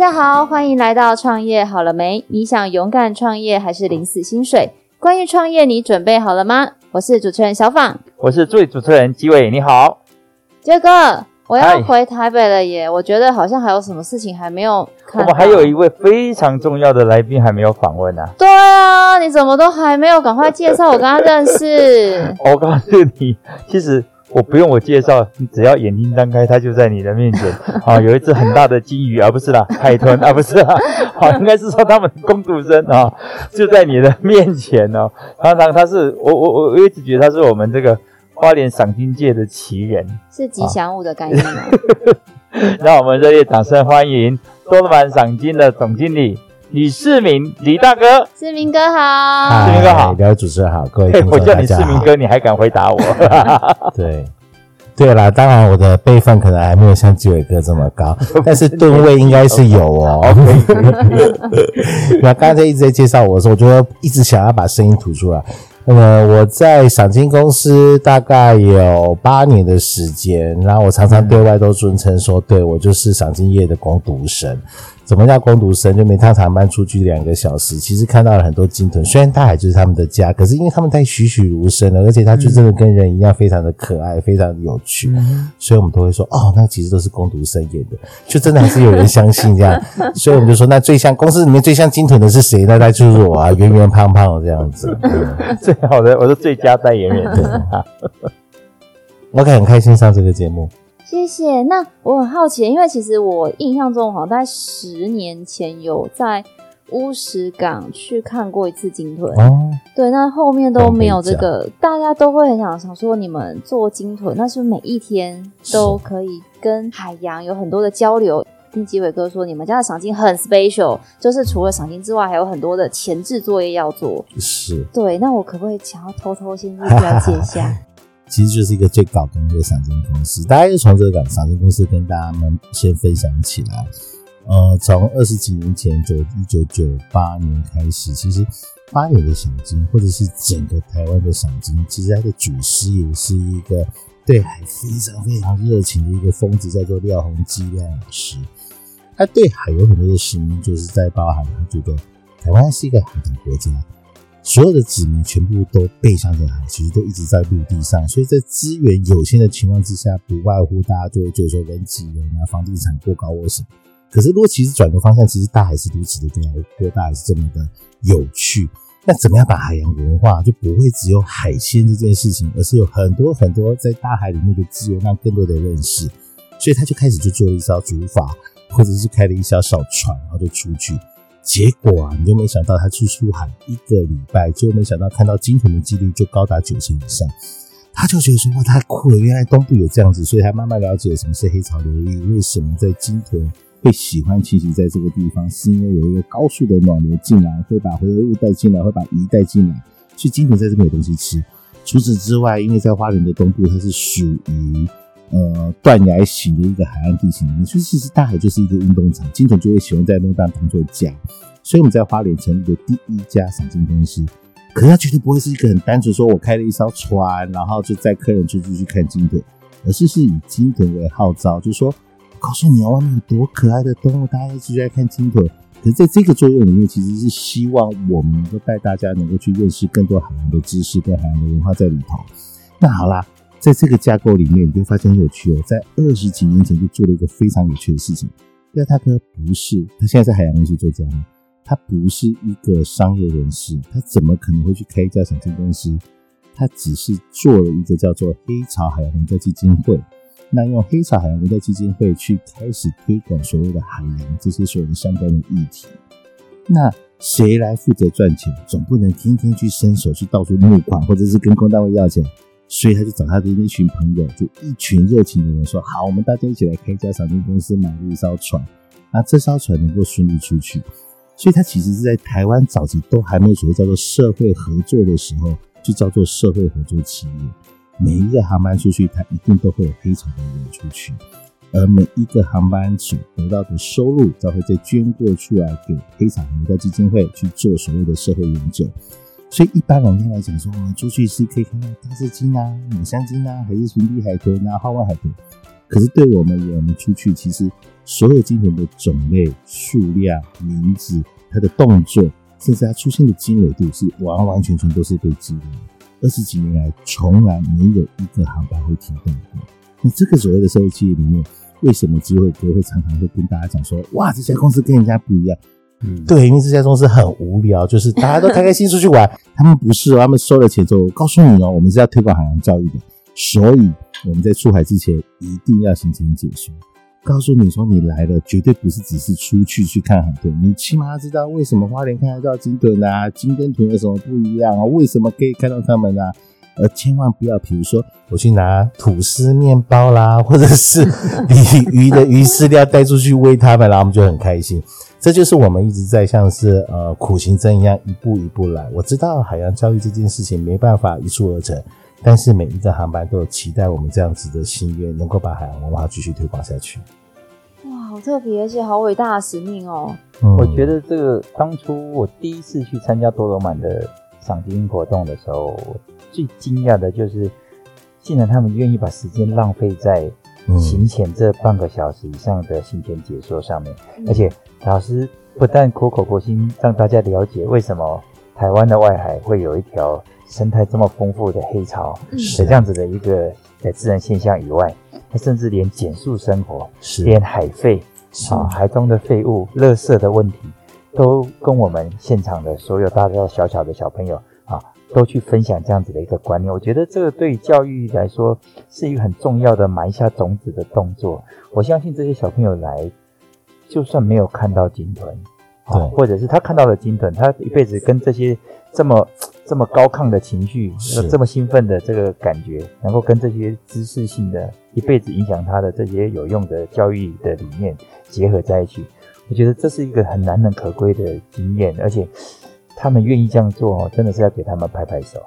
大家好，欢迎来到创业好了没？你想勇敢创业还是领死薪水？关于创业，你准备好了吗？我是主持人小访，我是助理主持人机伟，你好，杰哥，我要回台北了耶！我觉得好像还有什么事情还没有看。我们还有一位非常重要的来宾还没有访问呢、啊。对啊，你怎么都还没有赶快介绍我跟他认识？我告诉你，其实。我不用我介绍，你只要眼睛张开，它就在你的面前。啊，有一只很大的金鱼，而、啊、不是啦，海豚，而、啊、不是啦，好、啊，应该是说他们工读生啊，就在你的面前哦。常常他是我我我我一直觉得他是我们这个花莲赏金界的奇人，是吉祥物的概念吗？让我们热烈掌声欢迎多罗满赏金的总经理。李世民，李大哥，世民哥好，世民哥好，两位主持人好，各位 听众大家好。我叫你世民哥，你还敢回答我？对，对啦，当然我的辈分可能还没有像纪伟哥这么高，但是吨位应该是有哦。那刚才一直在介绍我的时候，我就一直想要把声音吐出来。那么我在赏金公司大概有八年的时间，然后我常常对外都尊称说，对我就是赏金业的工读生。什么叫工读生？就每趟长班出去两个小时，其实看到了很多鲸豚。虽然大海就是他们的家，可是因为他们太栩栩如生了，而且它就真的跟人一样，非常的可爱，非常的有趣。所以我们都会说，哦，那其实都是工读生演的，就真的还是有人相信这样。所以我们就说，那最像公司里面最像鲸豚的是谁？那他就是我啊，圆圆胖胖的这样子。最好的，我是最佳代言人。OK，很开心上这个节目。谢谢。那我很好奇，因为其实我印象中好像在十年前有在乌石港去看过一次鲸豚。哦，对，那后面都没有这个，大家都会很想想说，你们做鲸豚，那是不是每一天都可以跟海洋有很多的交流？听吉伟哥说，你们家的赏金很 special，就是除了赏金之外，还有很多的前置作业要做。是。对，那我可不可以想要偷偷先去了解一下？其实就是一个最搞工的赏金公司，大家就从这个赏金公司跟大家们先分享起来。呃，从二十几年前，就一九九八年开始，其实花莲的赏金，或者是整个台湾的赏金，其实它的祖师也是一个对海非常非常热情的一个疯子，叫做廖鸿基廖老师。他对海有很多的使命，就是在包含他觉得台湾是一个海岛国家。所有的子民全部都背向着海，其实都一直在陆地上，所以在资源有限的情况之下，不外乎大家就会觉得说人挤人啊，房地产过高或什么。可是如果其实转个方向，其实大海是如此的辽阔，大海是这么的有趣。那怎么样把海洋文化就不会只有海鲜这件事情，而是有很多很多在大海里面的资源，让更多的认识。所以他就开始就做了一艘竹筏，或者是开了一小小船，然后就出去。结果啊，你就没想到他去出海一个礼拜，就没想到看到鲸豚的几率就高达九成以上。他就觉得说哇，太酷了！原来东部有这样子，所以他慢慢了解什么是黑潮流域，为什么在鲸豚会喜欢栖息在这个地方，是因为有一个高速的暖流进来，会把回游物带进来，会把鱼带进来，所以鲸豚在这边有东西吃。除此之外，因为在花莲的东部，它是属于。呃，断崖型的一个海岸地形里面，所以其实大海就是一个运动场，鲸豚就会喜欢在那边当做家。所以我们在花莲成立的第一家赏鲸公司，可是它绝对不会是一个很单纯说，我开了一艘船，然后就载客人出去去看鲸豚，而是是以鲸豚为号召，就是说，告诉你啊，外面有多可爱的动物，大家一直在看鲸豚。可是在这个作用里面，其实是希望我们能够带大家能够去认识更多海洋的知识跟海洋的文化在里头。那好啦。在这个架构里面，你就发现很有趣哦。在二十几年前就做了一个非常有趣的事情。廖大哥不是，他现在在海洋公司做家？他不是一个商业人士，他怎么可能会去开一家赏鲸公司？他只是做了一个叫做黑潮海洋文教基金会。那用黑潮海洋文教基金会去开始推广所谓的海洋这些所有的相关的议题。那谁来负责赚钱？总不能天天去伸手去到处募款，或者是跟公单位要钱。所以他就找他的那群朋友，就一群热情的人说：“好，我们大家一起来开一家赏鲸公司，买了一艘船，那这艘船能够顺利出去。”所以他其实是在台湾早期都还没有所谓叫做社会合作的时候，就叫做社会合作企业。每一个航班出去，他一定都会有黑潮的人出去，而每一个航班所得到的收入，才会再捐过出来给黑潮文教基金会去做所谓的社会研究。所以一般人家来讲说，我们出去是可以看到大只鲸啊、抹香鲸啊，还是平地海豚啊、花纹海豚。可是对我们而言，我们出去其实所有鲸豚的种类、数量、名字、它的动作，甚至它出现的经纬度，是完完全全都是被记录的。二十几年来，从来没有一个航班会停顿过。那这个所谓的社会企业里面，为什么机会哥会常常会跟大家讲说，哇，这家公司跟人家不一样？嗯，对，因为这家公司很无聊，就是大家都开开心心出去玩，他们不是，他们收了钱之后，我告诉你哦，我们是要推广海洋教育的，所以我们在出海之前一定要行前解说，告诉你说你来了，绝对不是只是出去去看海豚，你起码要知道为什么花莲看得到金豚啊，金跟豚有什么不一样啊？为什么可以看到它们啊？而千万不要，比如说我去拿吐司面包啦，或者是鲤 鱼的鱼饲料带出去喂它们，然后我们就很开心。这就是我们一直在像是呃苦行僧一样一步一步来。我知道海洋教育这件事情没办法一蹴而成，但是每一个航班都有期待我们这样子的心愿，能够把海洋文化继续推广下去。哇，好特别，而且好伟大的使命哦！嗯、我觉得这个当初我第一次去参加多罗满的赏金活动的时候。最惊讶的就是，竟然他们愿意把时间浪费在行前这半个小时以上的行前解说上面，嗯、而且老师不但苦口婆心让大家了解为什么台湾的外海会有一条生态这么丰富的黑潮的这样子的一个自然现象以外，他甚至连减速生活，是。连海废啊海中的废物、垃圾的问题，都跟我们现场的所有大大小小的小朋友啊。都去分享这样子的一个观念，我觉得这个对教育来说是一个很重要的埋下种子的动作。我相信这些小朋友来，就算没有看到金豚，对，或者是他看到了金豚，他一辈子跟这些这么这么高亢的情绪，是这么兴奋的这个感觉，能够跟这些知识性的一辈子影响他的这些有用的教育的理念结合在一起，我觉得这是一个很难能可贵的经验，而且。他们愿意这样做，真的是要给他们拍拍手。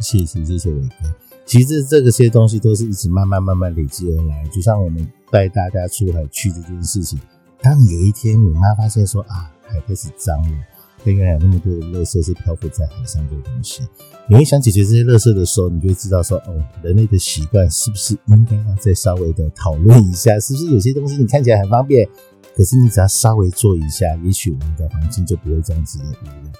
谢谢谢谢伟哥。其实这个些东西都是一直慢慢慢慢累积而来。就像我们带大家出海去这件事情，当有一天你妈发现说啊，海开始脏了，原来有那么多的垃圾是漂浮在海上的东西，你会想解决这些垃圾的时候，你就会知道说哦，人类的习惯是不是应该要再稍微的讨论一下，是不是有些东西你看起来很方便。可是你只要稍微做一下，也许我们的环境就不会这样子的污染。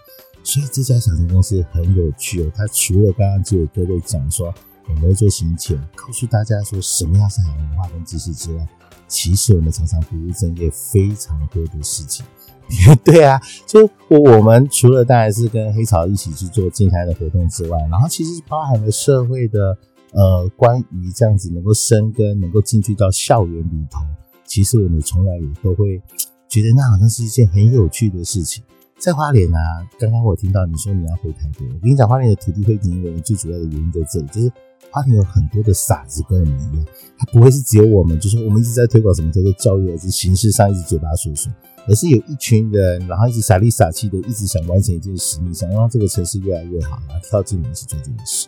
所以这家小型公司很有趣哦。它除了刚刚就有各位讲说我们会做行前，告诉大家说什么样是海文化跟知识之外，其实我们常常不务正业非常多的事情。对啊，就我我们除了当然是跟黑潮一起去做静态的活动之外，然后其实包含了社会的呃，关于这样子能够生根，能够进去到校园里头。其实我们从来也都会觉得那好像是一件很有趣的事情。在花莲啊，刚刚我听到你说你要回台北，我跟你讲，花莲的土地会黏人，最主要的原因在这里，就是花莲有很多的傻子跟我们一样，他不会是只有我们，就是我们一直在推广什么叫做教育，而是形式上一直嘴巴说说，而是有一群人，然后一直傻里傻气的，一直想完成一件使命，想让这个城市越来越好，然后跳进来去做这件事。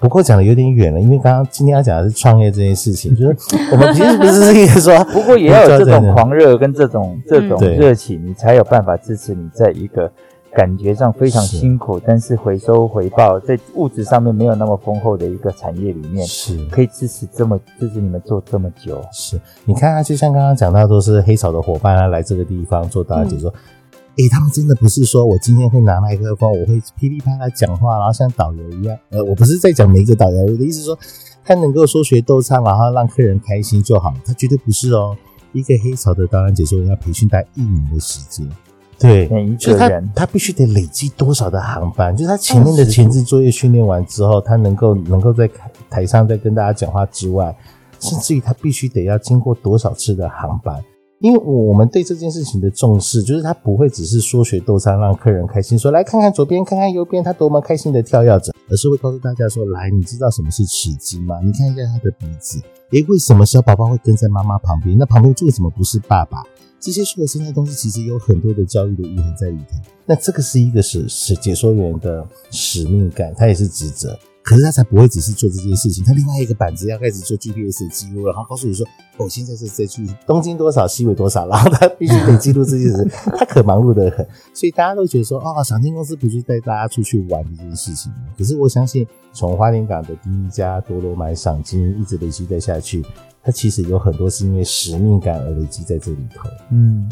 不过讲的有点远了，因为刚刚今天要讲的是创业这件事情，就是我们其实不是这个说，不过也要有这种狂热跟这种这种热情，你才有办法支持你在一个感觉上非常辛苦，但是回收回报在物质上面没有那么丰厚的一个产业里面，是可以支持这么支持你们做这么久。是，你看啊，就像刚刚讲到，都是黑潮的伙伴啊，来这个地方做大家解说。嗯诶、欸，他们真的不是说我今天会拿麦克风，我会噼里啪啦讲话，然后像导游一样。呃，我不是在讲每一个导游，我的意思是说，他能够说学逗唱，然后让客人开心就好。他绝对不是哦，一个黑潮的导览解说员要培训他一年的时间。对，每一个人他必须得累积多少的航班？就是他前面的前置作业训练完之后，他能够能够在台上再跟大家讲话之外，甚至于他必须得要经过多少次的航班？因为我们对这件事情的重视，就是他不会只是说学逗唱让客人开心，说来看看左边，看看右边，他多么开心的跳跃着，而是会告诉大家说，来，你知道什么是齿鲸吗？你看一下他的鼻子，诶，为什么小宝宝会跟在妈妈旁边？那旁边为什么不是爸爸？这些所有生态东西其实有很多的教育的意涵在里头。那这个是一个是是解说员的使命感，他也是职责。可是他才不会只是做这件事情，他另外一个板子要开始做 GPS 的记录，然后告诉你说，哦，现在是在去东京多少，西纬多少，然后他必须得记录这件事，他可忙碌得很，所以大家都觉得说，哦，赏金公司不是带大家出去玩这件事情吗？可是我相信，从花莲港的第一家多罗满赏金一直累积在下去，它其实有很多是因为使命感而累积在这里头，嗯。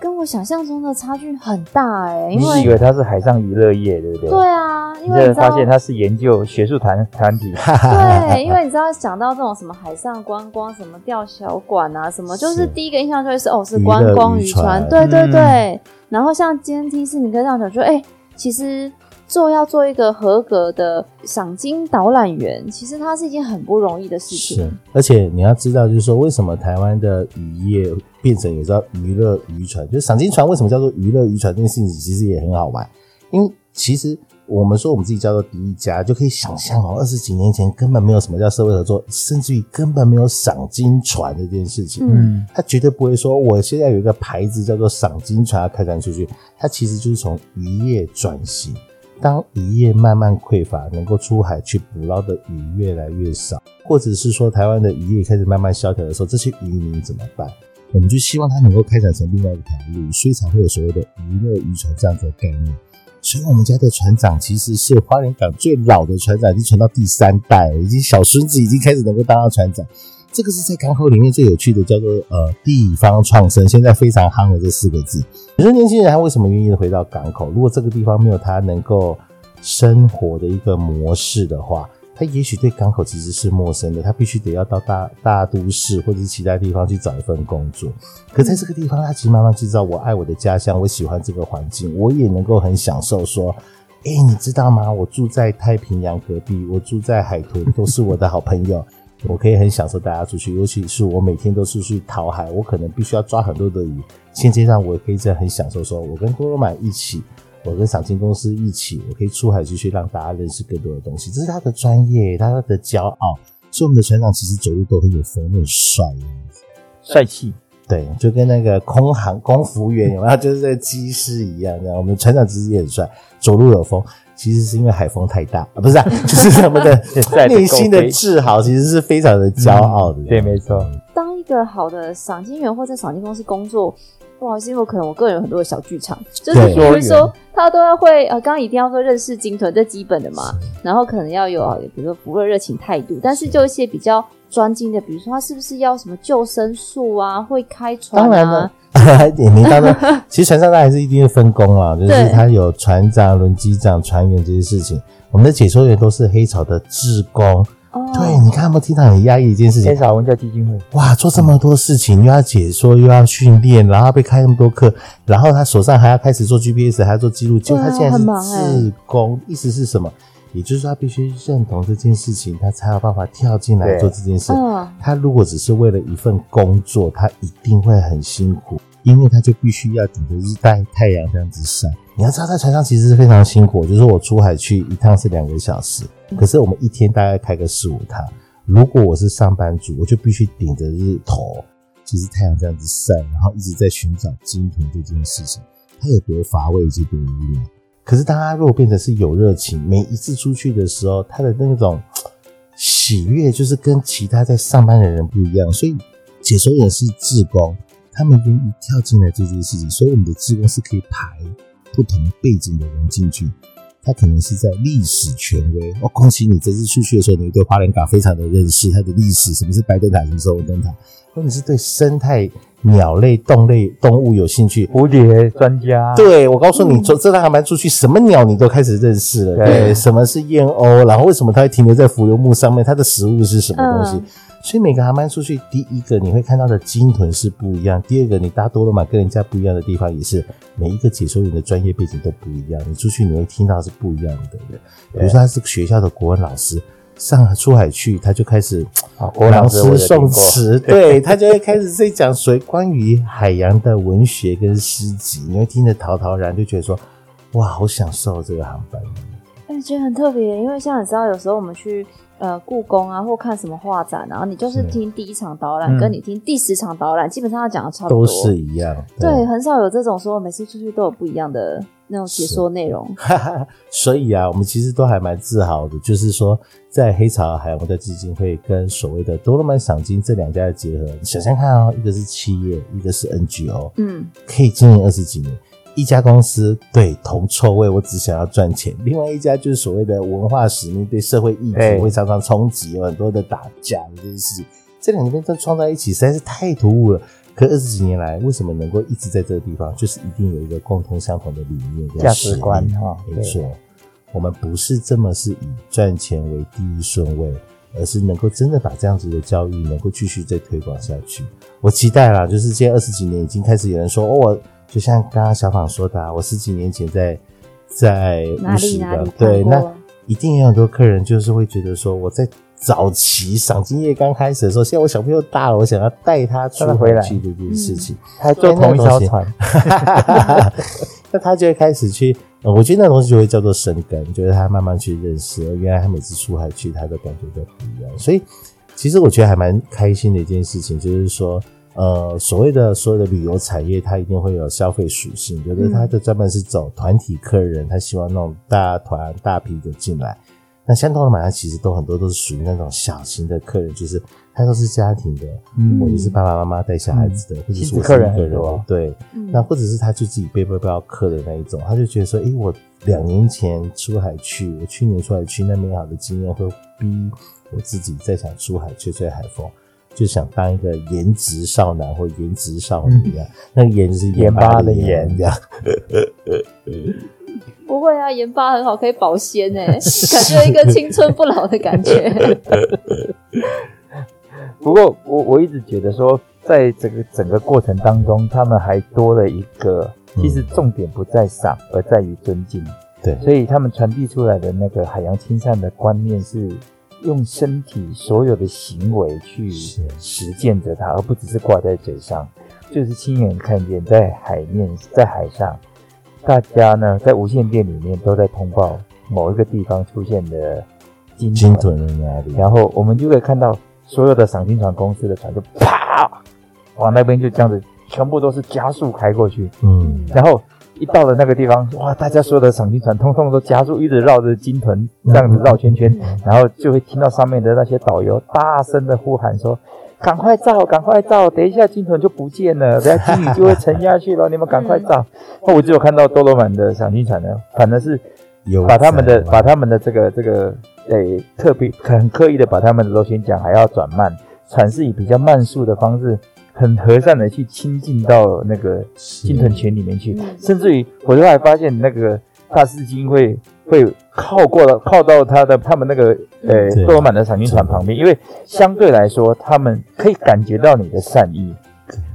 跟我想象中的差距很大哎、欸，因为你是以为它是海上娱乐业，对不对？对啊，因为你发现它是研究学术团团体。对，因为你知道 想到这种什么海上观光、什么钓小馆啊，什么就是第一个印象就会是哦，是观光渔船。对对对，嗯、然后像今天 T 四，你可以这样讲，说哎，其实。做要做一个合格的赏金导览员，其实它是一件很不容易的事情。是，而且你要知道，就是说，为什么台湾的渔业变成有叫娱乐渔船？就是赏金船为什么叫做娱乐渔船？这件事情其实也很好玩，因为其实我们说我们自己叫做第一家，就可以想象哦，二十几年前根本没有什么叫社会合作，甚至于根本没有赏金船这件事情。嗯，他绝对不会说，我现在有一个牌子叫做赏金船要开展出去，它其实就是从渔业转型。当渔业慢慢匮乏，能够出海去捕捞的鱼越来越少，或者是说台湾的渔业开始慢慢萧条的时候，这些渔民怎么办？我们就希望它能够开展成另外一条路，所以才会有所谓的娱乐渔船这样子的概念。所以我们家的船长其实是花莲港最老的船长，已经传到第三代了，已经小孙子已经开始能够当到船长。这个是在港口里面最有趣的，叫做呃地方创生，现在非常夯的这四个字。你说年轻人他为什么愿意回到港口？如果这个地方没有他能够生活的一个模式的话，他也许对港口其实是陌生的，他必须得要到大大都市或者是其他地方去找一份工作。可在这个地方，他其实慢慢知道，我爱我的家乡，我喜欢这个环境，我也能够很享受说，哎，你知道吗？我住在太平洋隔壁，我住在海豚，都是我的好朋友。我可以很享受大家出去，尤其是我每天都是去讨海，我可能必须要抓很多的鱼。现阶段我也可以在很享受，说我跟多罗满一起，我跟赏金公司一起，我可以出海去去让大家认识更多的东西。这是他的专业，他的骄傲。所以我们的船长其实走路都很有风，很帅，帅气。对，就跟那个空航空服员有没有，就是这个机师一样。这样，我们船长其实也很帅，走路有风。其实是因为海风太大啊，不是啊，就是他们的 内心的自豪，其实是非常的骄傲的。对，没错。当一个好的赏金员或在赏金公司工作，不好意思，因为可能我个人有很多的小剧场，就是比如说他都要会呃，刚刚一定要说认识鲸豚，这基本的嘛。然后可能要有，比如说服务热情态度，但是就一些比较专精的，比如说他是不是要什么救生术啊，会开船啊。当然了也没到那，其实船上他还是一定会分工啊，就是他有船长、轮机长、船员这些事情。我们的解说员都是黑潮的志工。哦，对，你看有没有听到很压抑一件事情？黑潮文教基金会，哇，做这么多事情，又要解说，又要训练，然后被开那么多课，然后他手上还要开始做 GPS，还要做记录，就他现在是自工，意思是什么？也就是说，他必须认同这件事情，他才有办法跳进来做这件事。他如果只是为了一份工作，他一定会很辛苦，因为他就必须要顶着日晒太阳这样子晒。你要知道，在船上其实是非常辛苦。就是我出海去一趟是两个小时，可是我们一天大概开个四五趟。如果我是上班族，我就必须顶着日头，就是太阳这样子晒，然后一直在寻找鲸豚这件事情，它有多乏味，以及多无聊。可是，当他如果变成是有热情，每一次出去的时候，他的那种 喜悦，就是跟其他在上班的人不一样。所以，解说员是志工，他们愿意跳进来做这件事情。所以，我们的志工是可以排不同背景的人进去。他可能是在历史权威，我恭喜你这次出去的时候，你对花莲港非常的认识，它的历史，什么是白灯塔，什么是红灯塔。或者是对生态。鸟类、动类、动物有兴趣，蝴蝶专家。对，我告诉你，坐这趟航班出去，什么鸟你都开始认识了。对，什么是燕鸥？然后为什么它会停留在浮游木上面？它的食物是什么东西？嗯、所以每个航班出去，第一个你会看到的鲸豚是不一样。第二个，你搭多罗满跟人家不一样的地方，也是每一个解说员的专业背景都不一样。你出去你会听到是不一样的人，比如说他是学校的国文老师。上出海去，他就开始朗诗诵词，对，他就会开始在讲谁关于海洋的文学跟诗集，你会听得陶陶然，就觉得说，哇，好享受这个航班。哎，觉得很特别，因为像你知道，有时候我们去。呃，故宫啊，或看什么画展，然后你就是听第一场导览，跟你听第十场导览，嗯、基本上要讲的差不多，都是一样。对，对，很少有这种说每次出去都有不一样的那种解说内容。所以啊，我们其实都还蛮自豪的，就是说在黑潮海洋文教基金会跟所谓的多罗曼赏金这两家的结合，你想想看啊、哦，一个是企业，一个是 NGO，嗯，可以经营二十几年。一家公司对铜臭味，我只想要赚钱；另外一家就是所谓的文化使命，对社会议题会常常冲击，有很多的打架的这件事情。这两边都撞在一起，实在是太突兀了。可二十几年来，为什么能够一直在这个地方？就是一定有一个共同相同的理念、价值观哈。没错，我们不是这么是以赚钱为第一顺位，而是能够真的把这样子的教育能够继续再推广下去。我期待啦，就是现在二十几年已经开始有人说哦。就像刚刚小访说的，啊，我十几年前在在乌石的，对，那一定有很多客人就是会觉得说，我在早期赏鲸业刚开始的时候，现在我小朋友大了，我想要带他出回来。去这件事情，他坐同一条船，那他就会开始去，我觉得那东西就会叫做生根，就是他慢慢去认识，原来他每次出海去，他的感觉都不一样，所以其实我觉得还蛮开心的一件事情，就是说。呃，所谓的所有的旅游产业，它一定会有消费属性，就是它的专门是走团体客人，他希望那种大团大批的进来。那相同的买家其实都很多都是属于那种小型的客人，就是他都是家庭的，嗯，或者是爸爸妈妈带小孩子的，嗯、或者是我客人很多，对，嗯、那或者是他就自己背包包客的那一种，他就觉得说，诶、欸，我两年前出海去，我去年出海去，那美好的经验会逼我自己再想出海吹吹海风。就想当一个颜值少男或颜值少女啊，嗯、那个颜就是盐巴的盐，这样。不会啊，盐巴很好，可以保鲜诶，感觉一个青春不老的感觉。不过我我一直觉得说，在这个整个过程当中，他们还多了一个，其实重点不在赏，而在于尊敬。对，所以他们传递出来的那个海洋亲善的观念是。用身体所有的行为去实践着它，而不只是挂在嘴上，就是亲眼看见在海面、在海上，大家呢在无线电里面都在通报某一个地方出现的鲸豚。在哪里，然后我们就可以看到所有的赏金船公司的船就啪往那边就这样子，全部都是加速开过去，嗯，然后。一到了那个地方，哇！大家所有的赏金船通通都加速，一直绕着金豚这样子绕圈圈，然后就会听到上面的那些导游大声的呼喊说：“赶快照，赶快照！等一下金豚就不见了，等下鲸鱼就会沉下去了，你们赶快照！”那我只有看到多罗满的赏金船呢，反正是把他们的把他们的这个这个诶特别很刻意的把他们的螺旋桨还要转慢，船是以比较慢速的方式。很和善的去亲近到那个鲸豚群里面去，甚至于我后来发现那个大师金会会靠过了，靠到他的他们那个呃多罗满的赏金船旁边，因为相对来说他们可以感觉到你的善意。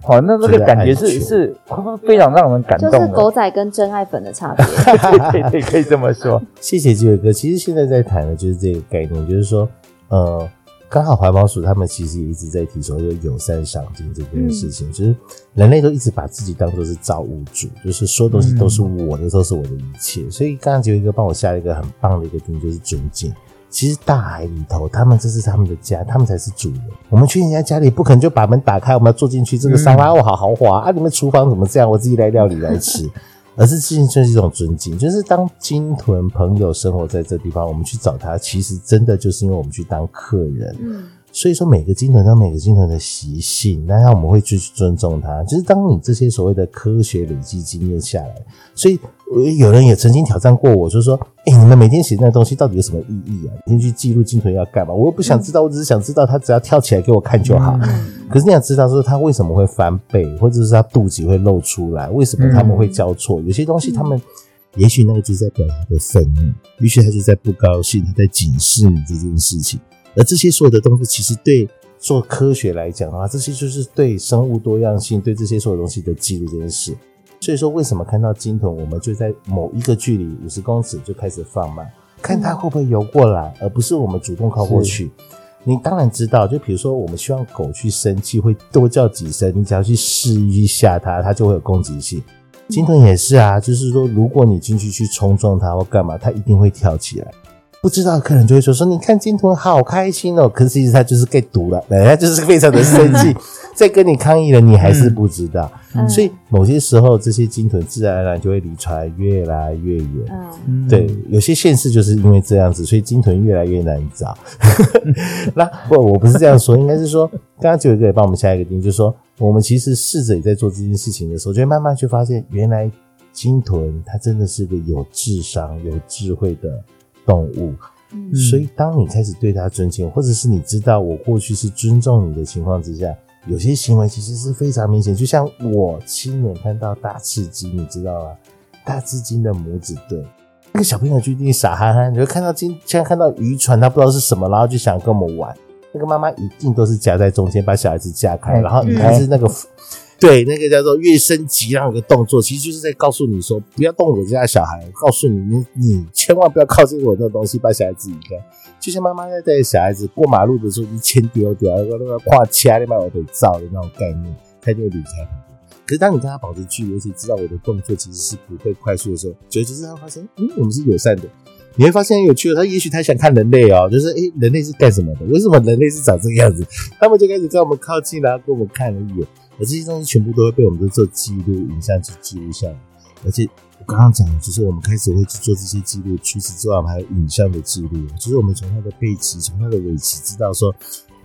好，那那个感觉是是非常让人感动的，就是狗仔跟真爱粉的差别。对对对，可以这么说。谢谢基伟哥。其实现在在谈的就是这个概念，就是说呃。刚好环保署他们其实也一直在提说，有友善赏金这件事情，嗯、就是人类都一直把自己当做是造物主，就是说东西都是我的，嗯、都是我的一切。所以刚刚就有一个帮我下了一个很棒的一个定义，就是尊敬。其实大海里头，他们这是他们的家，他们才是主人。我们去人家家里，不可能就把门打开，我们要坐进去，这个沙发哦好豪华啊，你们厨房怎么这样？我自己来料理来吃。而是其实就是一种尊敬，就是当金屯朋友生活在这地方，我们去找他，其实真的就是因为我们去当客人。嗯，所以说每个鲸豚都有每个鲸豚的习性，那样我们会去尊重它。就是当你这些所谓的科学累积经验下来，所以。有人也曾经挑战过我，就是说：“哎、欸，你们每天写那东西到底有什么意义啊？每天去记录鲸豚要干嘛？我又不想知道，我只是想知道它只要跳起来给我看就好。可是你想知道说它为什么会翻倍，或者是它肚脐会露出来，为什么他们会交错？有些东西他们也许那个就是在表达的愤怒，也许他就在不高兴，他在警示你这件事情。而这些所有的东西，其实对做科学来讲的话，这些就是对生物多样性、对这些所有东西的记录这件事。”所以说，为什么看到鲸豚，我们就在某一个距离五十公尺就开始放慢，看它会不会游过来，而不是我们主动靠过去。你当然知道，就比如说，我们希望狗去生气，会多叫几声，你只要去示意一下它，它就会有攻击性。鲸豚也是啊，就是说，如果你进去去冲撞它或干嘛，它一定会跳起来。不知道的客人就会说说，你看金豚好开心哦，可是其实他就是被毒了，人家就是非常的生气，在跟你抗议了，你还是不知道。嗯、所以某些时候，这些金豚自然而然就会离船越来越远。嗯，对，有些县市就是因为这样子，所以金豚越来越难找。那不，我不是这样说，应该是说，刚刚就有一个人帮我们下一个定义，就是说，我们其实试着也在做这件事情的时候，就会慢慢去发现，原来金豚它真的是个有智商、有智慧的。动物，所以当你开始对他尊敬，或者是你知道我过去是尊重你的情况之下，有些行为其实是非常明显。就像我亲眼看到大赤金，你知道吗？大赤金的母子对那个小朋友就一定傻憨憨，你会看到鲸，像看到渔船，他不知道是什么，然后就想跟我们玩。那个妈妈一定都是夹在中间，把小孩子架开，然后你看是那个。对，那个叫做跃升级那个动作，其实就是在告诉你说，不要动我家小孩。我告诉你，你你千万不要靠近我这个东西，把小孩子移开。就像妈妈在带小孩子过马路的时候，一牵丢掉，那个那个跨掐你把我给照的那种概念，他就会离开。可是当你跟他保持距离，而且知道我的动作其实是不会快速的时候，久而久之他发现，嗯，我们是友善的。你会发现很有趣的，他也许他想看人类哦，就是诶，人类是干什么的？为什么人类是长这个样子？他们就开始跟我们靠近，然后跟我们看了一眼。而这些东西全部都会被我们做记录、影像去记录下来。而且我刚刚讲的就是我们开始会去做这些记录，除此之外，我们还有影像的记录。就是我们从它的背鳍、从它的尾鳍知道说，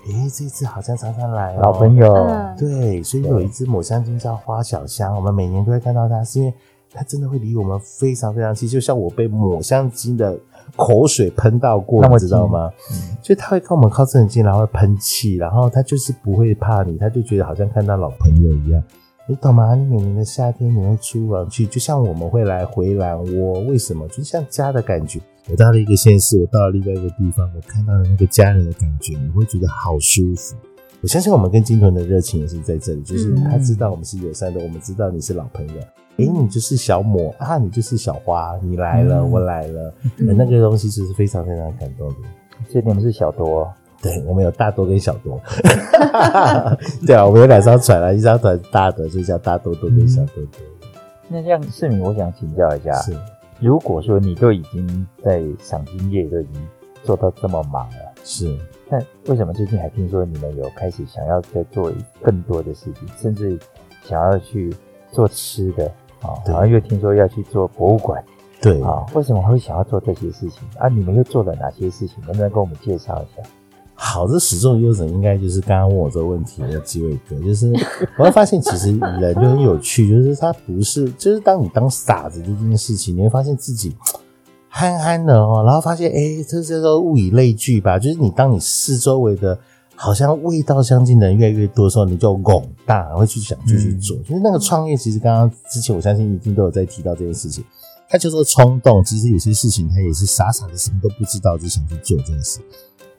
诶，这一只好像常常来、哦、老朋友。对，所以有一只抹香鲸叫花小香，我们每年都会看到它，是因为它真的会离我们非常非常近，就像我被抹香鲸的。口水喷到过，你知道吗？嗯，所以他会跟我们靠这很近，然后会喷气，然后他就是不会怕你，他就觉得好像看到老朋友一样，你懂吗？你每年的夏天你会出往去，就像我们会来回兰窝，为什么？就像家的感觉。我到了一个县市，我到了另外一个地方，我看到了那个家人的感觉，你会觉得好舒服。我相信我们跟金屯的热情也是在这里，就是他知道我们是友善的，我们知道你是老朋友。诶、欸，你就是小抹啊，你就是小花，你来了，嗯、我来了，嗯、那个东西就是非常非常感动的。所以你们是小多，对，我们有大多跟小多。对啊，我们有两张船啊，一张船大的就叫大多多跟小多多。嗯、那这样市民，我想请教一下，是如果说你都已经在赏金业都已经做到这么忙了，是，那为什么最近还听说你们有开始想要再做更多的事情，甚至想要去做吃的？啊，然后又听说要去做博物馆，对啊，为什么会想要做这些事情啊？你们又做了哪些事情？能不能跟我们介绍一下？好，这始终优者应该就是刚刚问我这个问题的几位哥，就是我会发现其实人就很有趣，就是他不是，就是当你当傻子这件事情，你会发现自己 憨憨的哦，然后发现哎，这叫做物以类聚吧，就是你当你四周围的。好像味道相近的人越来越多的时候，你就拱大，会去想继续做。就、嗯、是那个创业，其实刚刚之前我相信一定都有在提到这件事情。他就说冲动，其实有些事情他也是傻傻的，什么都不知道就想去做这件事。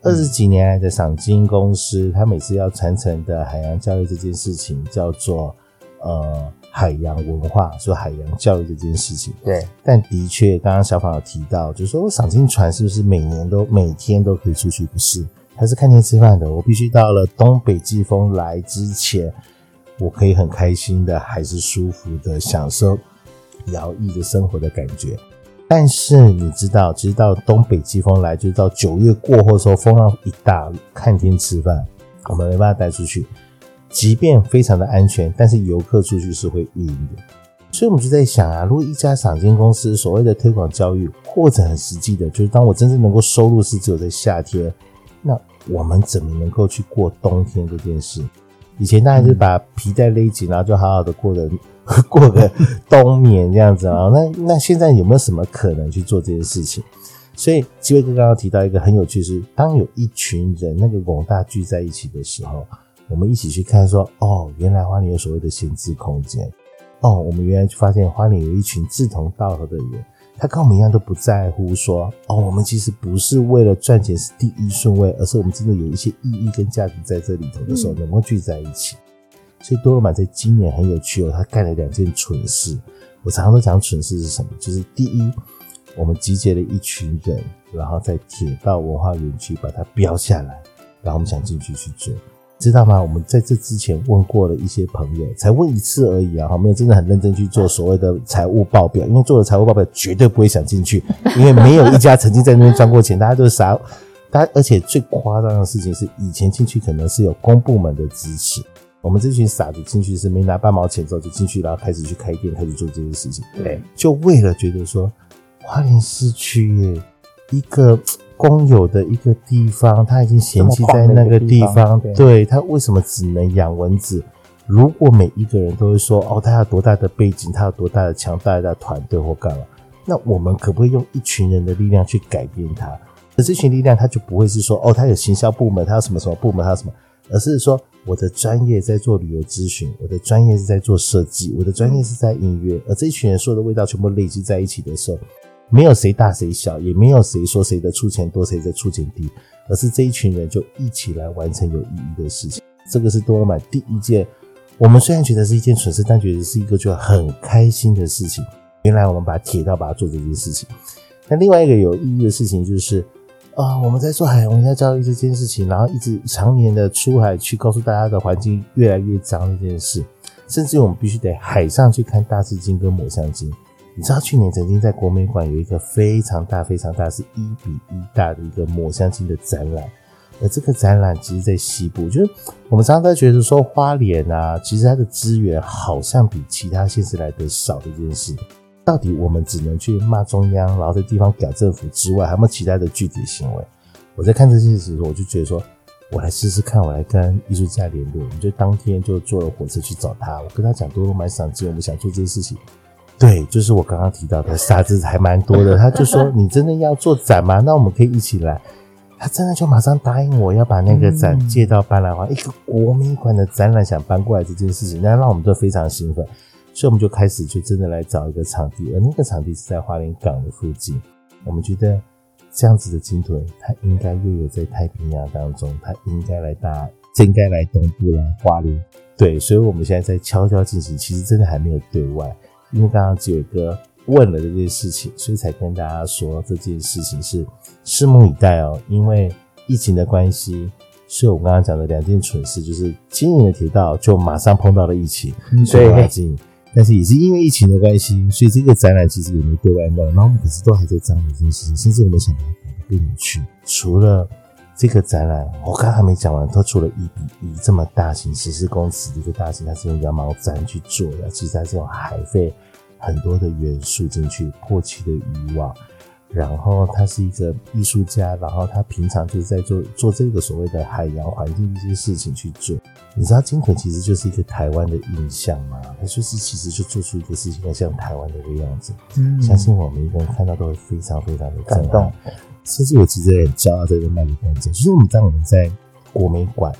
二十几年来的赏金公司，他每次要传承的海洋教育这件事情，叫做呃海洋文化，说海洋教育这件事情。对，但的确，刚刚小访有提到，就是说赏金船是不是每年都每天都可以出去？不是。还是看天吃饭的，我必须到了东北季风来之前，我可以很开心的，还是舒服的享受摇曳的生活的感觉。但是你知道，其实到东北季风来，就是到九月过后的时候，风浪一大，看天吃饭，我们没办法带出去。即便非常的安全，但是游客出去是会晕的。所以我们就在想啊，如果一家赏金公司所谓的推广教育，或者很实际的，就是当我真正能够收入是只有在夏天。我们怎么能够去过冬天这件事？以前大家是把皮带勒紧，然后就好好的过个 过个冬眠这样子啊。那那现在有没有什么可能去做这件事情？所以基伟哥刚刚提到一个很有趣是，当有一群人那个广大聚在一起的时候，我们一起去看说，哦，原来花莲有所谓的闲置空间，哦，我们原来就发现花莲有一群志同道合的人。他跟我们一样都不在乎说哦，我们其实不是为了赚钱是第一顺位，而是我们真的有一些意义跟价值在这里头的时候，能够聚在一起。所以多罗满在今年很有趣哦，他干了两件蠢事。我常常都讲蠢事是什么，就是第一，我们集结了一群人，然后在铁道文化园区把它标下来，然后我们想进去去做。知道吗？我们在这之前问过了一些朋友，才问一次而已啊，哈，没有真的很认真去做所谓的财务报表，因为做了财务报表绝对不会想进去，因为没有一家曾经在那边赚过钱，大家都是傻。大家而且最夸张的事情是，以前进去可能是有公部门的支持，我们这群傻子进去是没拿半毛钱之后就进去，然后开始去开店，开始做这些事情，对，就为了觉得说花莲市区耶一个。公有的一个地方，他已经嫌弃在那个地方，对，他为什么只能养蚊子？如果每一个人都会说，哦，他有多大的背景，他有多大的强大的团队或干嘛？那我们可不可以用一群人的力量去改变他？而这群力量，他就不会是说，哦，他有行销部门，他有什么什么部门，他有什么，而是说，我的专业在做旅游咨询，我的专业是在做设计，我的专业是在音乐，而这一群人所有的味道全部累积在一起的时候。没有谁大谁小，也没有谁说谁的出钱多，谁的出钱低，而是这一群人就一起来完成有意义的事情。这个是多尔玛第一件，我们虽然觉得是一件蠢事，但觉得是一个就很开心的事情。原来我们把铁道把它做这件事情。那另外一个有意义的事情就是，啊、我们在做海洋文化教育这件事情，然后一直常年的出海去告诉大家的环境越来越脏这件事，甚至我们必须得海上去看大翅鲸跟抹香鲸。你知道去年曾经在国美馆有一个非常大、非常大，是一比一大的一个抹香鲸的展览，而这个展览其实，在西部，就是我们常常在觉得说花莲啊，其实它的资源好像比其他县市来的少的一件事。到底我们只能去骂中央，然后在地方屌政府之外，还有没有其他的具体行为？我在看这件事的时候，我就觉得说，我来试试看，我来跟艺术家联络，我们就当天就坐了火车去找他，我跟他讲多多买赏金，我们想做这件事情。对，就是我刚刚提到的傻子还蛮多的。他就说：“你真的要做展吗？那我们可以一起来。”他真的就马上答应我要把那个展借到搬来花，一个国民馆的展览想搬过来这件事情，那让我们都非常兴奋。所以我们就开始就真的来找一个场地，而那个场地是在花莲港的附近。我们觉得这样子的鲸豚，它应该又有在太平洋当中，它应该来大，应该来东部来花莲。对，所以我们现在在悄悄进行，其实真的还没有对外。因为刚刚只有一个问了这件事情，所以才跟大家说这件事情是拭目以待哦。因为疫情的关系，所以我们刚刚讲的两件蠢事，就是经营的铁道就马上碰到了疫情，所以要经营。但是也是因为疫情的关系，所以这个展览其实也没对外弄。然后我们可是都还在张罗这件事情，甚至我们想把它搞得更有趣。除了这个展览，我刚刚还没讲完，它除了一比一这么大型十四公尺的一个大型，它是用羊毛毡去做的，其实它是用海费很多的元素进去，破鳍的渔网，然后他是一个艺术家，然后他平常就是在做做这个所谓的海洋环境的一些事情去做。你知道金可其实就是一个台湾的印象吗？他就是其实就做出一个事情，很像台湾的一个样子。嗯，相信我们一个人看到都会非常非常的感动。甚至我其实也很骄傲在这卖给观众，就是我们当我们在国美馆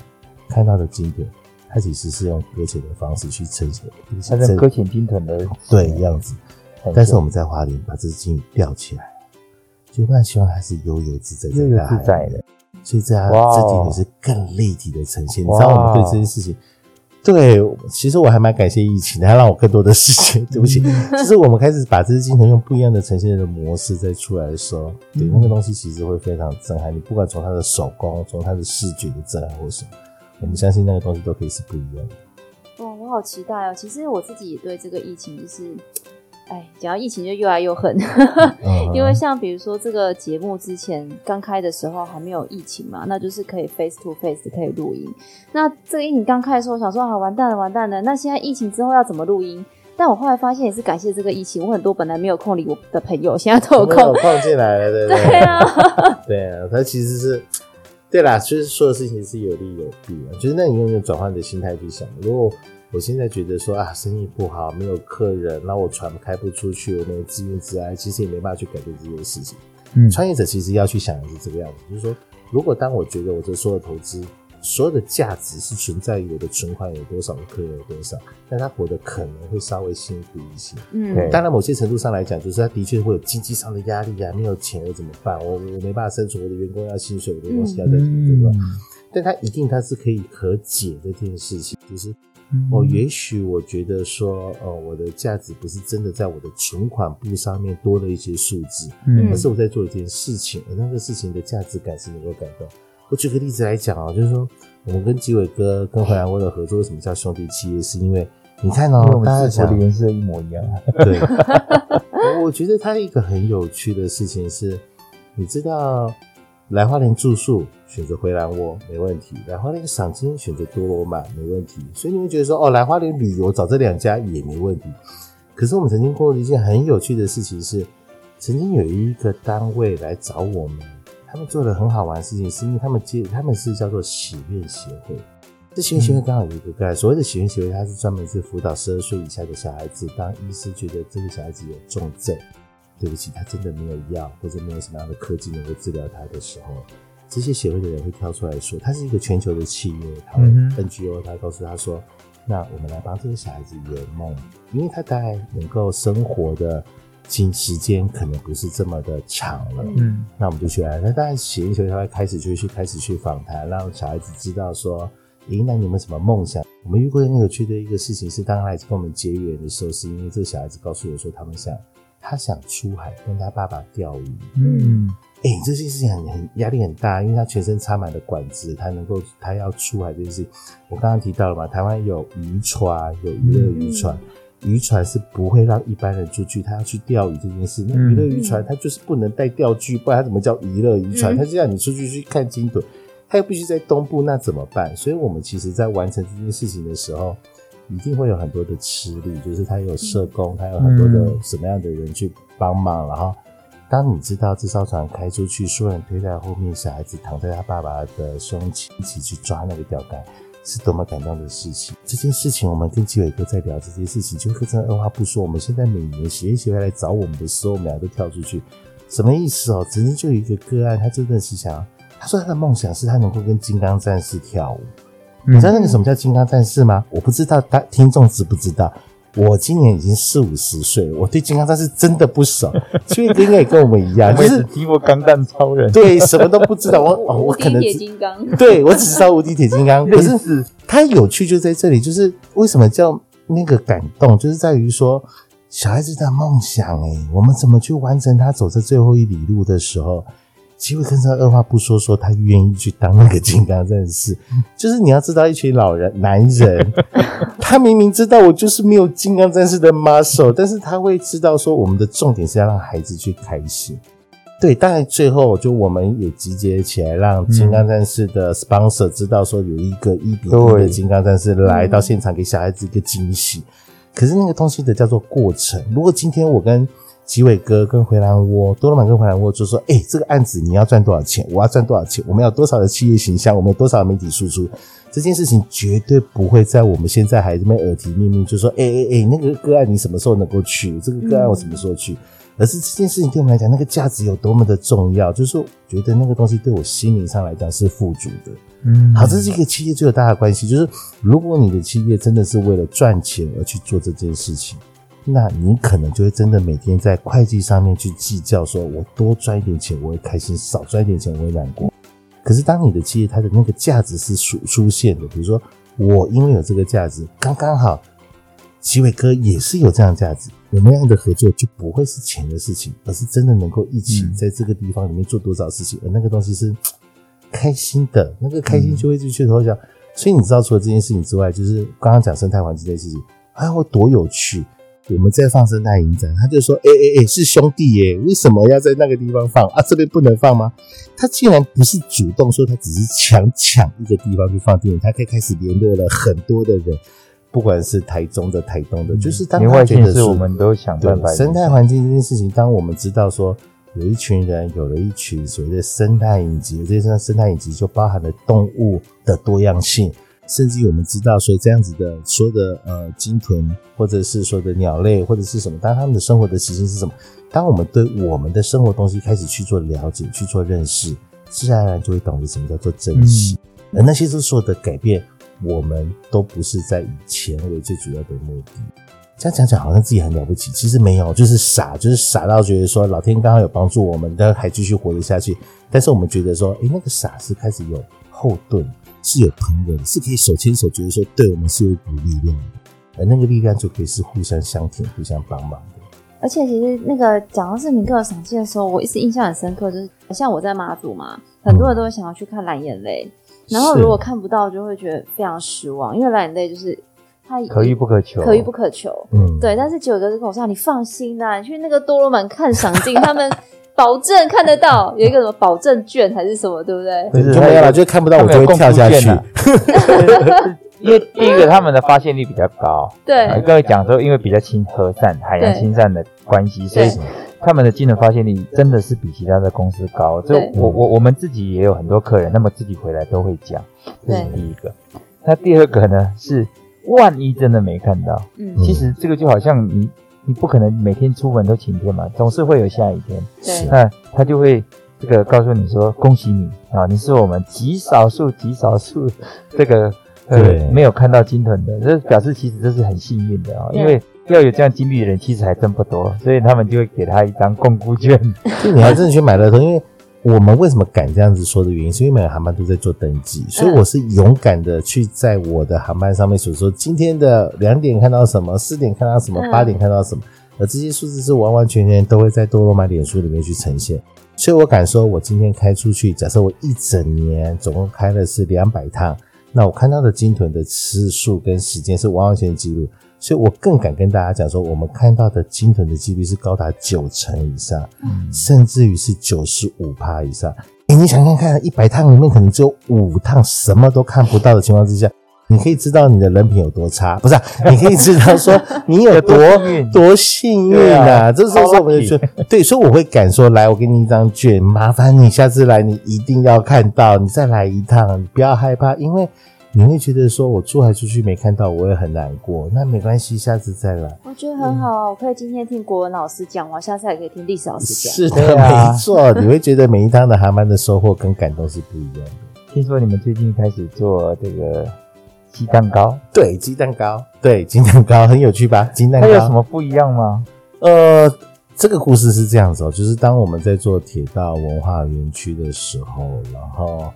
看到的经典，它其实是用搁浅的方式去呈现，它是搁浅鲸豚的对样子。但是我们在华林把这只鲸鱼吊起来，就非常希望它是悠游自在，悠游自在的。所以这样这点也是更立体的呈现。你知道我们对这件事情。对，其实我还蛮感谢疫情的，它让我更多的时间。对不起，就是我们开始把这些镜头用不一样的呈现的模式再出来的时候，对那个东西其实会非常震撼。你不管从它的手工，从它的视觉的震撼或什么，我们相信那个东西都可以是不一样的。哇，我好期待哦！其实我自己也对这个疫情就是。哎，讲到疫情就又爱又恨，因为像比如说这个节目之前刚开的时候还没有疫情嘛，那就是可以 face to face 可以录音。那这个疫情刚开的时候，我想说啊，完蛋了，完蛋了。那现在疫情之后要怎么录音？但我后来发现也是感谢这个疫情，我很多本来没有空理我的朋友，现在都有空，有空进来了，对不对？对啊，对啊，他其实是对啦，就是说的事情是有利有弊啊，就是那你用转换的心态去想，如果。我现在觉得说啊，生意不好，没有客人，然后我船开不出去，我没有自怨自艾，其实也没办法去改变这件事情。嗯，创业者其实要去想的是这个样子，就是说，如果当我觉得我这所有的投资，所有的价值是存在于我的存款有多少，客人有多少，但他活得可能会稍微辛苦一些。嗯，当然某些程度上来讲，就是他的确会有经济上的压力啊，没有钱我怎么办？我我没办法生存，我的员工要薪水，我的东西要在这对吧？但他一定他是可以可解这件事情，就是。哦，也许我觉得说，呃，我的价值不是真的在我的存款簿上面多了一些数字，嗯，而是我在做一件事情，而那个事情的价值感是能够感动。我举个例子来讲啊，就是说，我们跟吉伟哥跟回蓝窝的合作，为什么叫兄弟企业？是因为你看哦，我们制服的颜色一模一样。对，我觉得它一个很有趣的事情是，你知道。来花莲住宿选择回蓝窝没问题，来花莲赏金选择多罗满没问题，所以你会觉得说哦，来花莲旅游找这两家也没问题。可是我们曾经过了一件很有趣的事情是，曾经有一个单位来找我们，他们做了很好玩的事情，是因为他们接他们是叫做喜悦协会，这喜悦协会刚好有一个概念，所谓的喜悦协会，它是专门是辅导十二岁以下的小孩子，当医师觉得这个小孩子有重症。对不起，他真的没有药，或者没有什么样的科技能够治疗他的时候，这些协会的人会跳出来说，他是一个全球的企业，他们 NGO，他告诉他说，那我们来帮这个小孩子圆梦，因为他大概能够生活的经时间可能不是这么的长了，嗯，那我们就去来，那当然协会他会开始就去开始去访谈，让小孩子知道说，咦，那你们什么梦想？我们遇过很有趣的一个事情是，当孩子跟我们结缘的时候，是因为这个小孩子告诉我说，他们想。他想出海跟他爸爸钓鱼，嗯，哎、欸，这件事情很很压力很大，因为他全身插满了管子，他能够他要出海这件事情，我刚刚提到了嘛，台湾有渔船，有娱乐渔船，渔、嗯、船是不会让一般人出去，他要去钓鱼这件事，那娱乐渔船他就是不能带钓具，不然他怎么叫娱乐渔船？他就让你出去去看鲸豚，他又必须在东部，那怎么办？所以我们其实在完成这件事情的时候。一定会有很多的吃力，就是他有社工，他有很多的什么样的人去帮忙。嗯、然后，当你知道这艘船开出去，所有人推在后面，小孩子躺在他爸爸的胸前，一起去抓那个钓竿，是多么感动的事情。这件事情，我们跟纪伟哥在聊这件事情，就真的二话不说。我们现在每年协会协会来找我们的时候，我们俩都跳出去，什么意思哦？曾经就有一个个案，他真的是想，他说他的梦想是他能够跟金刚战士跳舞。你知道那个什么叫金刚战士吗？我不知道，大听众知不知道？我今年已经四五十岁了，我对金刚战士真的不熟。所以应该也跟我们一样，就是听过钢弹超人，对，什么都不知道。我哦，我可能铁金刚，对我只知道无敌铁金刚。可是它有趣就在这里，就是为什么叫那个感动，就是在于说小孩子的梦想，诶，我们怎么去完成他走这最后一里路的时候。机会跟他二话不说，说他愿意去当那个金刚战士。就是你要知道，一群老人男人，他明明知道我就是没有金刚战士的 muscle，但是他会知道说，我们的重点是要让孩子去开心。对，当然最后就我们也集结起来，让金刚战士的 sponsor 知道说有一个一比一的金刚战士来到现场，给小孩子一个惊喜。可是那个东西的叫做过程。如果今天我跟吉伟哥跟回蓝窝，多罗满跟回蓝窝就说：“哎、欸，这个案子你要赚多少钱？我要赚多少钱？我们要多少的企业形象？我们有多少的媒体输出？这件事情绝对不会在我们现在还这么耳提面命，就说：哎哎哎，那个个案你什么时候能够去？这个个案我什么时候去？嗯、而是这件事情对我们来讲，那个价值有多么的重要，就是说觉得那个东西对我心灵上来讲是富足的。嗯，好，这是一个企业最有大的关系，就是如果你的企业真的是为了赚钱而去做这件事情。”那你可能就会真的每天在会计上面去计较，说我多赚一点钱我会开心，少赚一点钱我会难过。可是当你的企业它的那个价值是出出现的，比如说我因为有这个价值，刚刚好，奇伟哥也是有这样的价值，我们俩的合作就不会是钱的事情，而是真的能够一起在这个地方里面做多少事情，而那个东西是开心的，那个开心就会去去头想。所以你知道，除了这件事情之外，就是刚刚讲生态环境这件事情，哎，我多有趣。我们在放生态影展，他就说：“哎哎哎，是兄弟耶，为什么要在那个地方放啊？这边不能放吗？”他竟然不是主动说，他只是强抢一个地方去放电影，他可以开始联络了很多的人，不管是台中的、台东的，嗯、就是当他觉得是我们都想办法生态环境这件事情，当我们知道说有一群人有了一群所谓的生态影集，这些生态影集就包含了动物的多样性。甚至于我们知道，所以这样子的所有的呃鲸豚，或者是说的鸟类，或者是什么，当他们的生活的习性是什么？当我们对我们的生活东西开始去做了解、去做认识，自然而然就会懂得什么叫做珍惜。嗯、而那些是所有的改变，我们都不是在以钱为最主要的目的。这样讲讲好像自己很了不起，其实没有，就是傻，就是傻到觉得说老天刚好有帮助我们，但还继续活得下去。但是我们觉得说，诶、欸，那个傻是开始有后盾。是有朋友的，是可以手牵手，觉得说对我们是有一股力量的，而那个力量就可以是互相相挺、互相帮忙的。而且其实那个讲到是明克尔赏鲸的时候，我一直印象很深刻，就是像我在马祖嘛，很多人都会想要去看蓝眼泪。然后如果看不到，就会觉得非常失望，因为蓝眼泪就是它可遇不可求，可遇不可求。嗯，对。但是九哥就跟我说：“你放心啦，你去那个多罗门看赏镜，他们保证看得到，有一个什么保证券还是什么，对不对？”不是，就没有了，就看不到，我就会跳下去。因为第一个，他们的发现率比较高。对，各位讲说，因为比较亲和善，海洋亲善的关系，所以他们的鲸豚发现率真的是比其他的公司高。所以我我我们自己也有很多客人，那么自己回来都会讲，这是第一个。那第二个呢，是万一真的没看到，嗯，其实这个就好像你你不可能每天出门都晴天嘛，总是会有下雨天。对，那他就会这个告诉你说，恭喜你啊，你是我们极少数极少数这个。呃，没有看到金豚的，这表示其实这是很幸运的啊、哦，因为要有这样经历的人其实还真不多，所以他们就会给他一张共估券。就 你还真的去买乐透，因为我们为什么敢这样子说的原因，是因为每个航班都在做登记，所以我是勇敢的去在我的航班上面所说今天的两点看到什么，四点看到什么，八点看到什么，而这些数字是完完全全都会在多罗马脸书里面去呈现，所以我敢说，我今天开出去，假设我一整年总共开的是两百趟。那我看到的鲸豚的次数跟时间是完完全全记录，所以我更敢跟大家讲说，我们看到的鲸豚的几率是高达九成以上，嗯，甚至于是九十五趴以上。诶，你想看看，一百趟里面可能只有五趟什么都看不到的情况之下。你可以知道你的人品有多差，不是、啊？你可以知道说你有多 多幸运啊！这时候我们就说，对，所以我会敢说，来，我给你一张券，麻烦你下次来，你一定要看到，你再来一趟，你不要害怕，因为你会觉得说我出海出去没看到，我也很难过。那没关系，下次再来。我觉得很好啊，我可以今天听国文老师讲，我下次还可以听历史老师讲。是的，没错，你会觉得每一趟的航班的收获跟感动是不一样的。听说你们最近开始做这个。鸡蛋糕，对，鸡蛋糕，对，鸡蛋糕很有趣吧？鸡蛋糕它有什么不一样吗？呃，这个故事是这样子哦，就是当我们在做铁道文化园区的时候，然后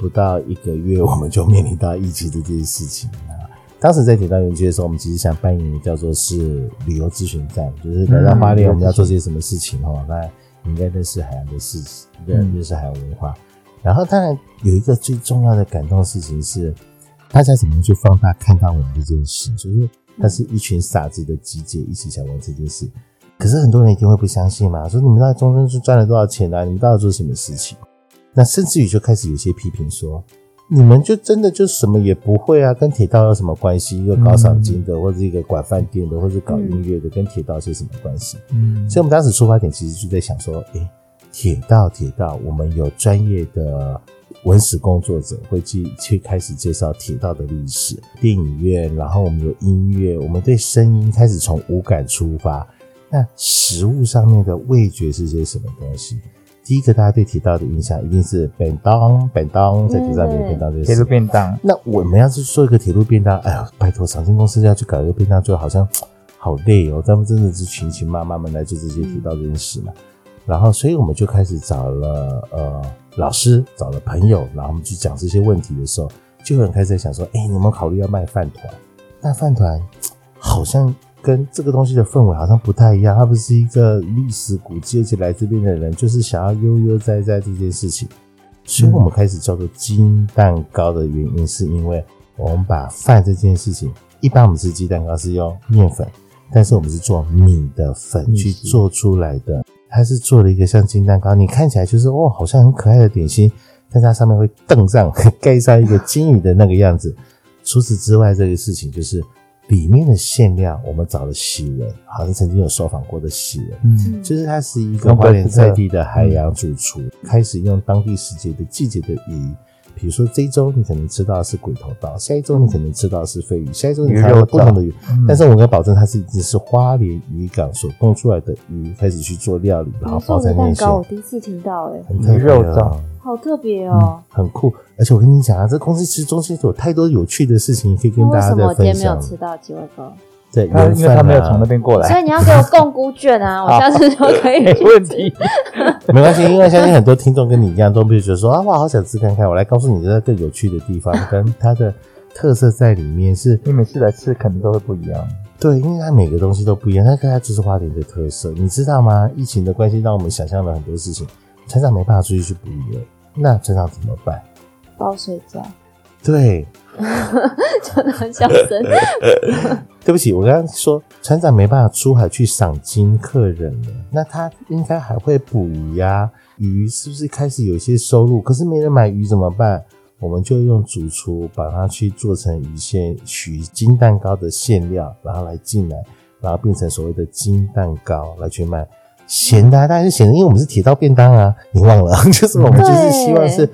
不到一个月，我们就面临到疫情的这件事情啊。当时在铁道园区的时候，我们其实想办一个叫做是旅游咨询站，就是来到花莲我们要做些什么事情哈？那、嗯、你应该认识海洋的事情，认认识海洋文化。然后当然有一个最重要的感动事情是。大家怎么去放大看到我们这件事？就是他是一群傻子的集结，一起想玩这件事。可是很多人一定会不相信嘛，说你们在中间是赚了多少钱啊？你们到底做什么事情？那甚至于就开始有些批评说，你们就真的就什么也不会啊？跟铁道有什么关系？一个搞赏金的，或者一个管饭店的，或者搞音乐的，跟铁道是什么关系？嗯，所以我们当时出发点其实就在想说，诶，铁道，铁道，我们有专业的。文史工作者会去去开始介绍铁道的历史，电影院，然后我们有音乐，我们对声音开始从五感出发。那食物上面的味觉是些什么东西？第一个，大家对铁道的印象一定是便当，便当在铁道里面便当就是铁路便当。那我们要是做一个铁路便当，哎呀，拜托，赏鲸公司要去搞一个便当，就好像好累哦。他们真的是群群妈妈们来做这些铁道这件事嘛。然后，所以我们就开始找了呃。老师找了朋友，然后我们去讲这些问题的时候，就有人开始在想说：“哎、欸，你们考虑要卖饭团？那饭团好像跟这个东西的氛围好像不太一样。它不是一个历史古迹，而且来这边的人就是想要悠悠哉哉这件事情。所以我们开始叫做金蛋糕的原因，是因为我们把饭这件事情，一般我们吃鸡蛋糕是用面粉，但是我们是做米的粉去做出来的。”它是做了一个像金蛋糕，你看起来就是哦，好像很可爱的点心，但它上面会瞪上 盖上一个金鱼的那个样子。除此之外，这个事情就是里面的馅料，我们找了喜文，好像曾经有受访过的喜文，嗯，就是他是一个花莲在地的海洋主厨，开始用当地时节的季节的鱼。比如说这一周你可能吃到的是鬼头刀，下一周你可能吃到的是飞鱼，下一周你看到不同的鱼，嗯、但是我要保证它是一直是花莲渔港所供出来的鱼，开始去做料理，然后包在面线。我第一次听到、欸，哎，很特别哦，好特别哦、嗯，很酷。而且我跟你讲啊，这公司其实中间有太多有趣的事情可以跟大家在分享。为什么我今天没有吃到鸡尾糕？对，因为他没有从那边过来，所以你要给我摃龟券啊，我下次就可以。没问题，没关系，因为相信很多听众跟你一样，都会觉得说啊，我好想吃看看。我来告诉你，这个更有趣的地方跟它的特色在里面是，你每次来吃可能都会不一样。对，因为它每个东西都不一样，它跟它就是花莲的特色，你知道吗？疫情的关系让我们想象了很多事情，船长没办法出去去捕鱼了，那船长怎么办？包水饺。对，真的很小声。对不起，我刚刚说船长没办法出海去赏金客人了，那他应该还会捕鱼呀？鱼是不是开始有一些收入？可是没人买鱼怎么办？我们就用主厨把它去做成鱼馅、取金蛋糕的馅料，然后来进来，然后变成所谓的金蛋糕来去卖。咸的、啊，当然是咸的，因为我们是铁道便当啊，你忘了？就是我们就是希望是。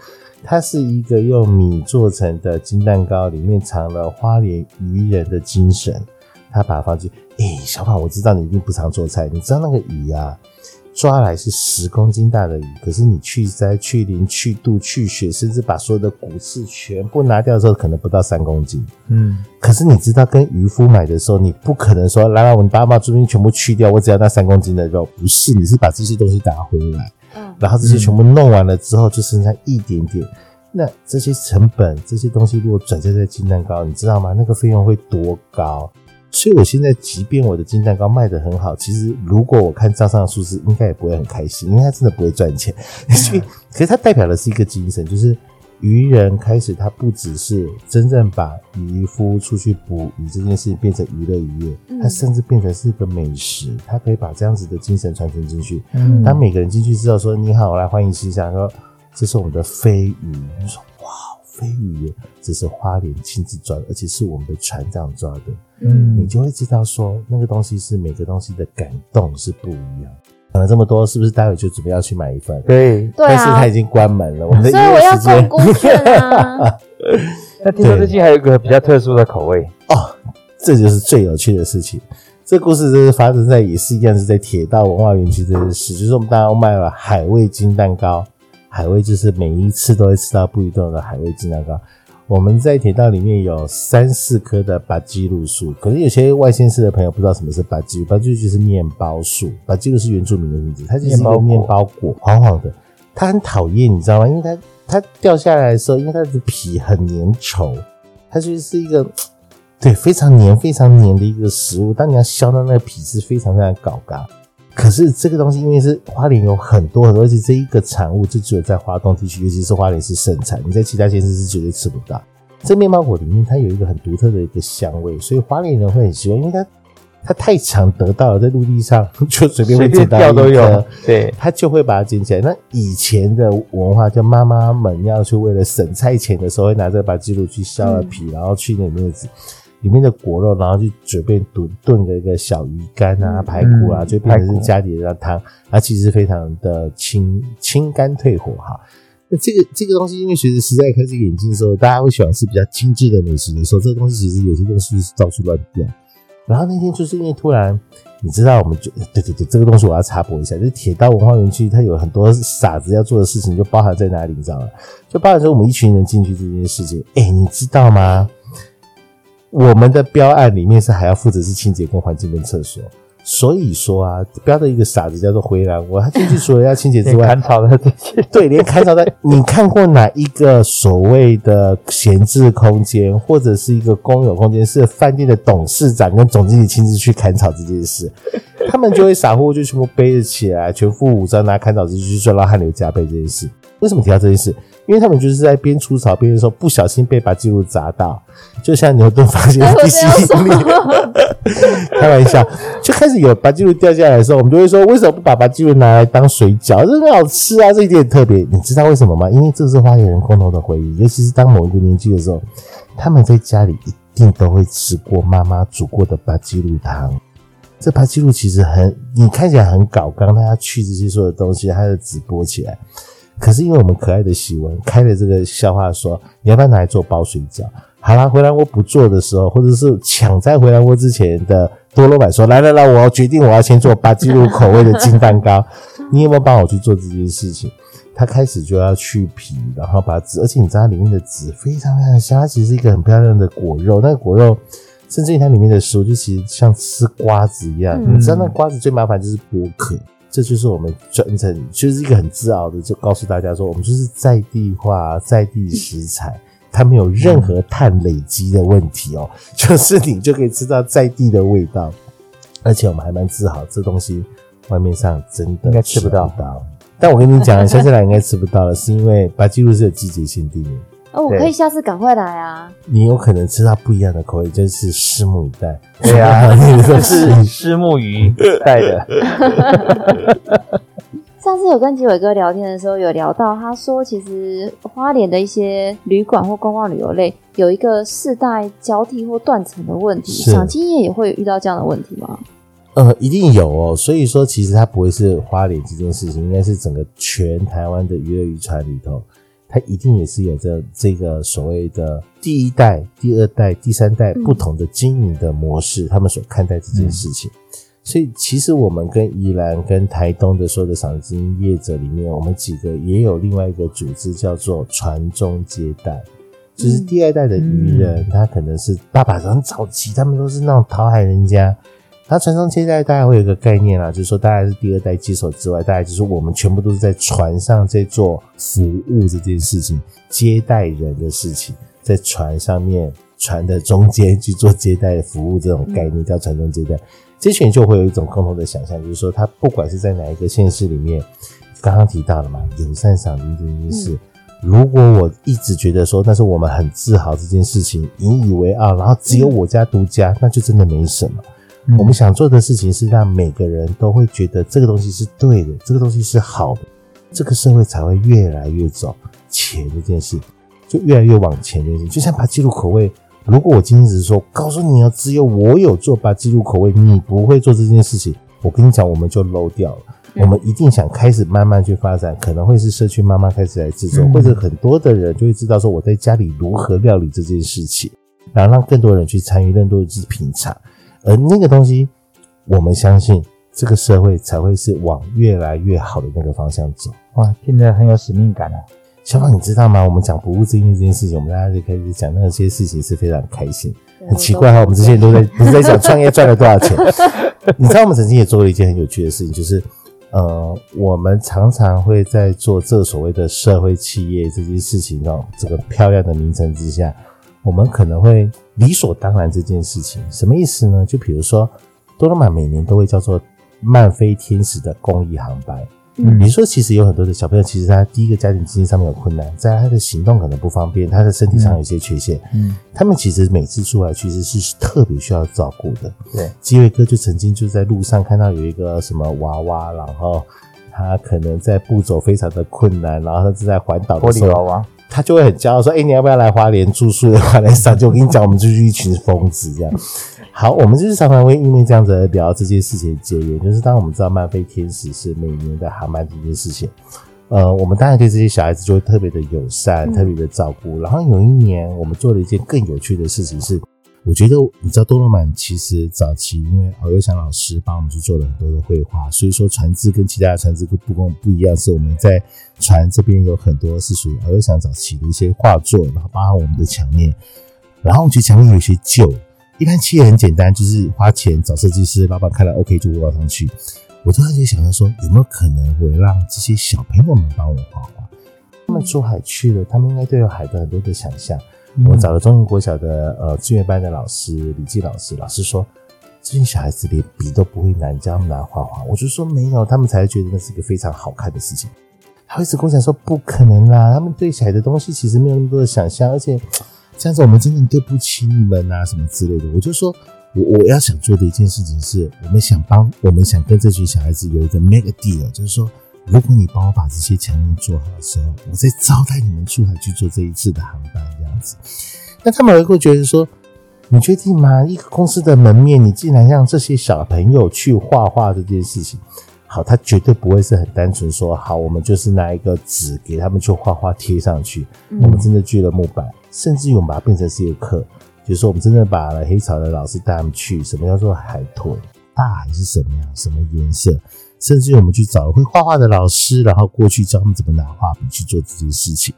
它是一个用米做成的金蛋糕，里面藏了花莲渔人的精神。他把它放进，哎，小宝，我知道你一定不常做菜，你知道那个鱼啊，抓来是十公斤大的鱼，可是你去鳃、去鳞、去肚、去血，甚至把所有的骨刺全部拿掉的时候，可能不到三公斤。嗯，可是你知道，跟渔夫买的时候，你不可能说，来来，我们把把这边全部去掉，我只要那三公斤的肉，不是，你是把这些东西打回来。嗯然后这些全部弄完了之后，就剩下一点点。嗯、那这些成本，这些东西如果转嫁在金蛋糕，你知道吗？那个费用会多高？所以我现在，即便我的金蛋糕卖得很好，其实如果我看账上的数字，应该也不会很开心，因为它真的不会赚钱。所以，可是它代表的是一个精神，就是。渔人开始，他不只是真正把渔夫出去捕鱼这件事变成娱乐渔业，他甚至变成是一个美食。他可以把这样子的精神传承进去。嗯，当每个人进去之后说：“你好，我来欢迎试一下。”说：“这是我们的飞鱼。”你说：“哇，飞鱼耶！这是花莲亲自抓的，而且是我们的船长抓的。”嗯，你就会知道说，那个东西是每个东西的感动是不一样。讲了这么多，是不是待会就准备要去买一份？对，但是它已经关门了。我们的所以我要。那听说最近还有一个比较特殊的口味哦，这就是最有趣的事情。这故事就是发生在也是一样是在铁道文化园区这件事，就是我们大家卖了海味金蛋糕，海味就是每一次都会吃到不一样的海味金蛋糕。我们在铁道里面有三四棵的巴基鲁树，可能有些外县市的朋友不知道什么是巴基鲁，巴基鲁就是面包树，巴基鲁是原住民的名字，它就是一个面包果，黄黄的，它很讨厌，你知道吗？因为它它掉下来的时候，因为它的皮很粘稠，它就是一个对非常黏非常黏的一个食物，当你要削到那个皮是非常非常搞嘎。可是这个东西因为是花莲有很多很多，而且这一个产物就只有在华东地区，尤其是花莲是盛产，你在其他县市是绝对吃不到。这面包果里面它有一个很独特的一个香味，所以花莲人会很喜欢，因为它它太常得到了，在陆地上就随便会捡到一颗，对，它就会把它捡起来。那以前的文化，就妈妈们要去为了省菜钱的时候，会拿这个把鸡肉去削了皮，嗯、然后去那里面子。里面的果肉，然后就准备炖炖个一个小鱼干啊、排骨啊，就变成是家里的汤，它其实非常的清清肝退火哈。那这个这个东西，因为随着时代开始演进的时候，大家会喜欢吃比较精致的美食的时候，这个东西其实有些东西是到处乱掉。然后那天就是因为突然，你知道，我们就对对对，这个东西我要插播一下，就是铁道文化园区，它有很多傻子要做的事情，就包含在哪里，你知道吗？就包含说我们一群人进去这件事情，哎，你知道吗？我们的标案里面是还要负责是清洁跟环境跟厕所，所以说啊，标的一个傻子叫做回蓝窝，他进去除了要清洁之外，砍草的这些，对，连砍草的，你看过哪一个所谓的闲置空间或者是一个公有空间，是饭店的董事长跟总经理亲自去砍草这件事，他们就会傻乎乎就全部背着起来，全副武装拿砍草机去赚到汗流浃背这件事。为什么提到这件事？因为他们就是在边除草边的时候，不小心被把记录砸到，就像牛顿发现地心引力，开玩笑，就开始有把记录掉下来的时候，我们就会说，为什么不把把记录拿来当水饺？这很好吃啊，这一点特别。你知道为什么吗？因为这是花莲人共同的回忆，尤其是当某一个年纪的时候，他们在家里一定都会吃过妈妈煮过的把记录汤。这把记录其实很，你看起来很搞刚，大家去这些所有的东西，它就直播起来。可是因为我们可爱的喜文开了这个笑话说，你要不要拿来做包水饺？好啦，回来我不做的时候，或者是抢在回来我之前的多罗板说，来来来，我要决定我要先做巴吉路口味的金蛋糕，你有没有帮我去做这件事情？他开始就要去皮，然后把籽，而且你知道它里面的籽非常非常香，它其实是一个很漂亮的果肉，那个果肉甚至于它里面的食物就其实像吃瓜子一样，嗯、你知道那瓜子最麻烦就是剥壳。这就是我们专程，就是一个很自豪的，就告诉大家说，我们就是在地化、在地食材，它没有任何碳累积的问题哦，就是你就可以吃到在地的味道，而且我们还蛮自豪，这东西外面上真的应该吃不到。但我跟你讲，乡下来应该吃不到了，是因为巴吉鲁是有季节限定的。哦，我可以下次赶快来啊！你有可能吃到不一样的口味，真是拭目以待。对啊，是拭目以待的。上次有跟吉伟哥聊天的时候，有聊到，他说其实花莲的一些旅馆或观光旅游类有一个世代交替或断层的问题，赏金业也会遇到这样的问题吗？呃，一定有哦。所以说，其实它不会是花莲这件事情，应该是整个全台湾的娱乐渔船里头，它一定也是有着这个所谓的第一代、第二代、第三代不同的经营的模式，嗯、他们所看待这件事情。嗯所以，其实我们跟宜兰、跟台东的所有的赏金业者里面，我们几个也有另外一个组织，叫做传宗接代，就是第二代的渔人，嗯、他可能是爸爸很早期，他们都是那种讨海人家。他传宗接代，大家会有一个概念啦，就是说，大概是第二代接手之外，大概就是我们全部都是在船上在做服务这件事情，接待人的事情，在船上面船的中间去做接待服务这种概念，叫传宗接代。这群人就会有一种共同的想象，就是说，他不管是在哪一个县市里面，刚刚提到了嘛，友善赏金这件事。嗯、如果我一直觉得说，那是我们很自豪这件事情，引以为傲，然后只有我家独家，嗯、那就真的没什么。嗯、我们想做的事情是让每个人都会觉得这个东西是对的，这个东西是好的，这个社会才会越来越走前。这件事就越来越往前。这件事就像把记录口味。如果我今天只是说告诉你哦，只有我有做把记录口味，你不会做这件事情，我跟你讲，我们就 low 掉了。嗯、我们一定想开始慢慢去发展，可能会是社区妈妈开始来制作，嗯、或者很多的人就会知道说我在家里如何料理这件事情，然后让更多人去参与，更多人去品尝。而那个东西，我们相信这个社会才会是往越来越好的那个方向走。哇，听得很有使命感啊！小宝，你知道吗？我们讲不务正业这件事情，我们大家就开始讲那些事情是非常开心。很奇怪哈，我们之前都在 不是在讲创业赚了多少钱？你知道我们曾经也做了一件很有趣的事情，就是呃，我们常常会在做这所谓的社会企业这件事情哦，这个漂亮的名称之下，我们可能会理所当然这件事情什么意思呢？就比如说多罗马每年都会叫做漫飞天使的公益航班。嗯，你说其实有很多的小朋友，其实他第一个家庭经济上面有困难，在他的行动可能不方便，他的身体上有一些缺陷，嗯，他们其实每次出来其实是特别需要照顾的。对，基伟哥就曾经就在路上看到有一个什么娃娃，然后他可能在步走非常的困难，然后他正在环岛的时候，玻璃娃娃，他就会很骄傲说：“哎、欸，你要不要来花莲住宿的话来上？”就我跟你讲，我们就是一群疯子这样。好，我们就是常常会因为这样子聊这件事情的结缘，就是当我们知道漫飞天使是每年的航班这件事情，呃，我们当然对这些小孩子就会特别的友善，嗯、特别的照顾。然后有一年，我们做了一件更有趣的事情是，是我觉得你知道多罗满其实早期因为敖幼祥老师帮我们去做了很多的绘画，所以说船只跟其他的船只不跟我们不一样，是我们在船这边有很多是属于敖幼祥早期的一些画作，然后包含我们的墙面，然后我觉得墙面有些旧。一般企业很简单，就是花钱找设计师，老板看了 OK 就画上去。我突然间想到说，有没有可能会让这些小朋友们帮我画画？他们出海去了，他们应该都有海的很多的想象。我找了中英国小的呃志愿班的老师李记老师，老师说这些小孩子连笔都不会拿，你教他们来画画。我就说没有，他们才觉得那是一个非常好看的事情。他会一直跟我讲说不可能啦，他们对海的东西其实没有那么多的想象，而且。这样子我们真的对不起你们啊，什么之类的。我就说，我我要想做的一件事情是，我们想帮，我们想跟这群小孩子有一个 make a deal，就是说，如果你帮我把这些墙面做好的时候，我再招待你们出来去做这一次的航班，这样子。那他们会觉得说，你确定吗？一个公司的门面，你竟然让这些小朋友去画画这件事情，好，他绝对不会是很单纯说，好，我们就是拿一个纸给他们去画画贴上去，嗯、我们真的锯了木板。甚至于我们把它变成是一个课，就是说我们真的把了黑潮的老师带他们去，什么叫做海豚？大海是什么样？什么颜色？甚至于我们去找了会画画的老师，然后过去教他们怎么拿画笔去做这件事情。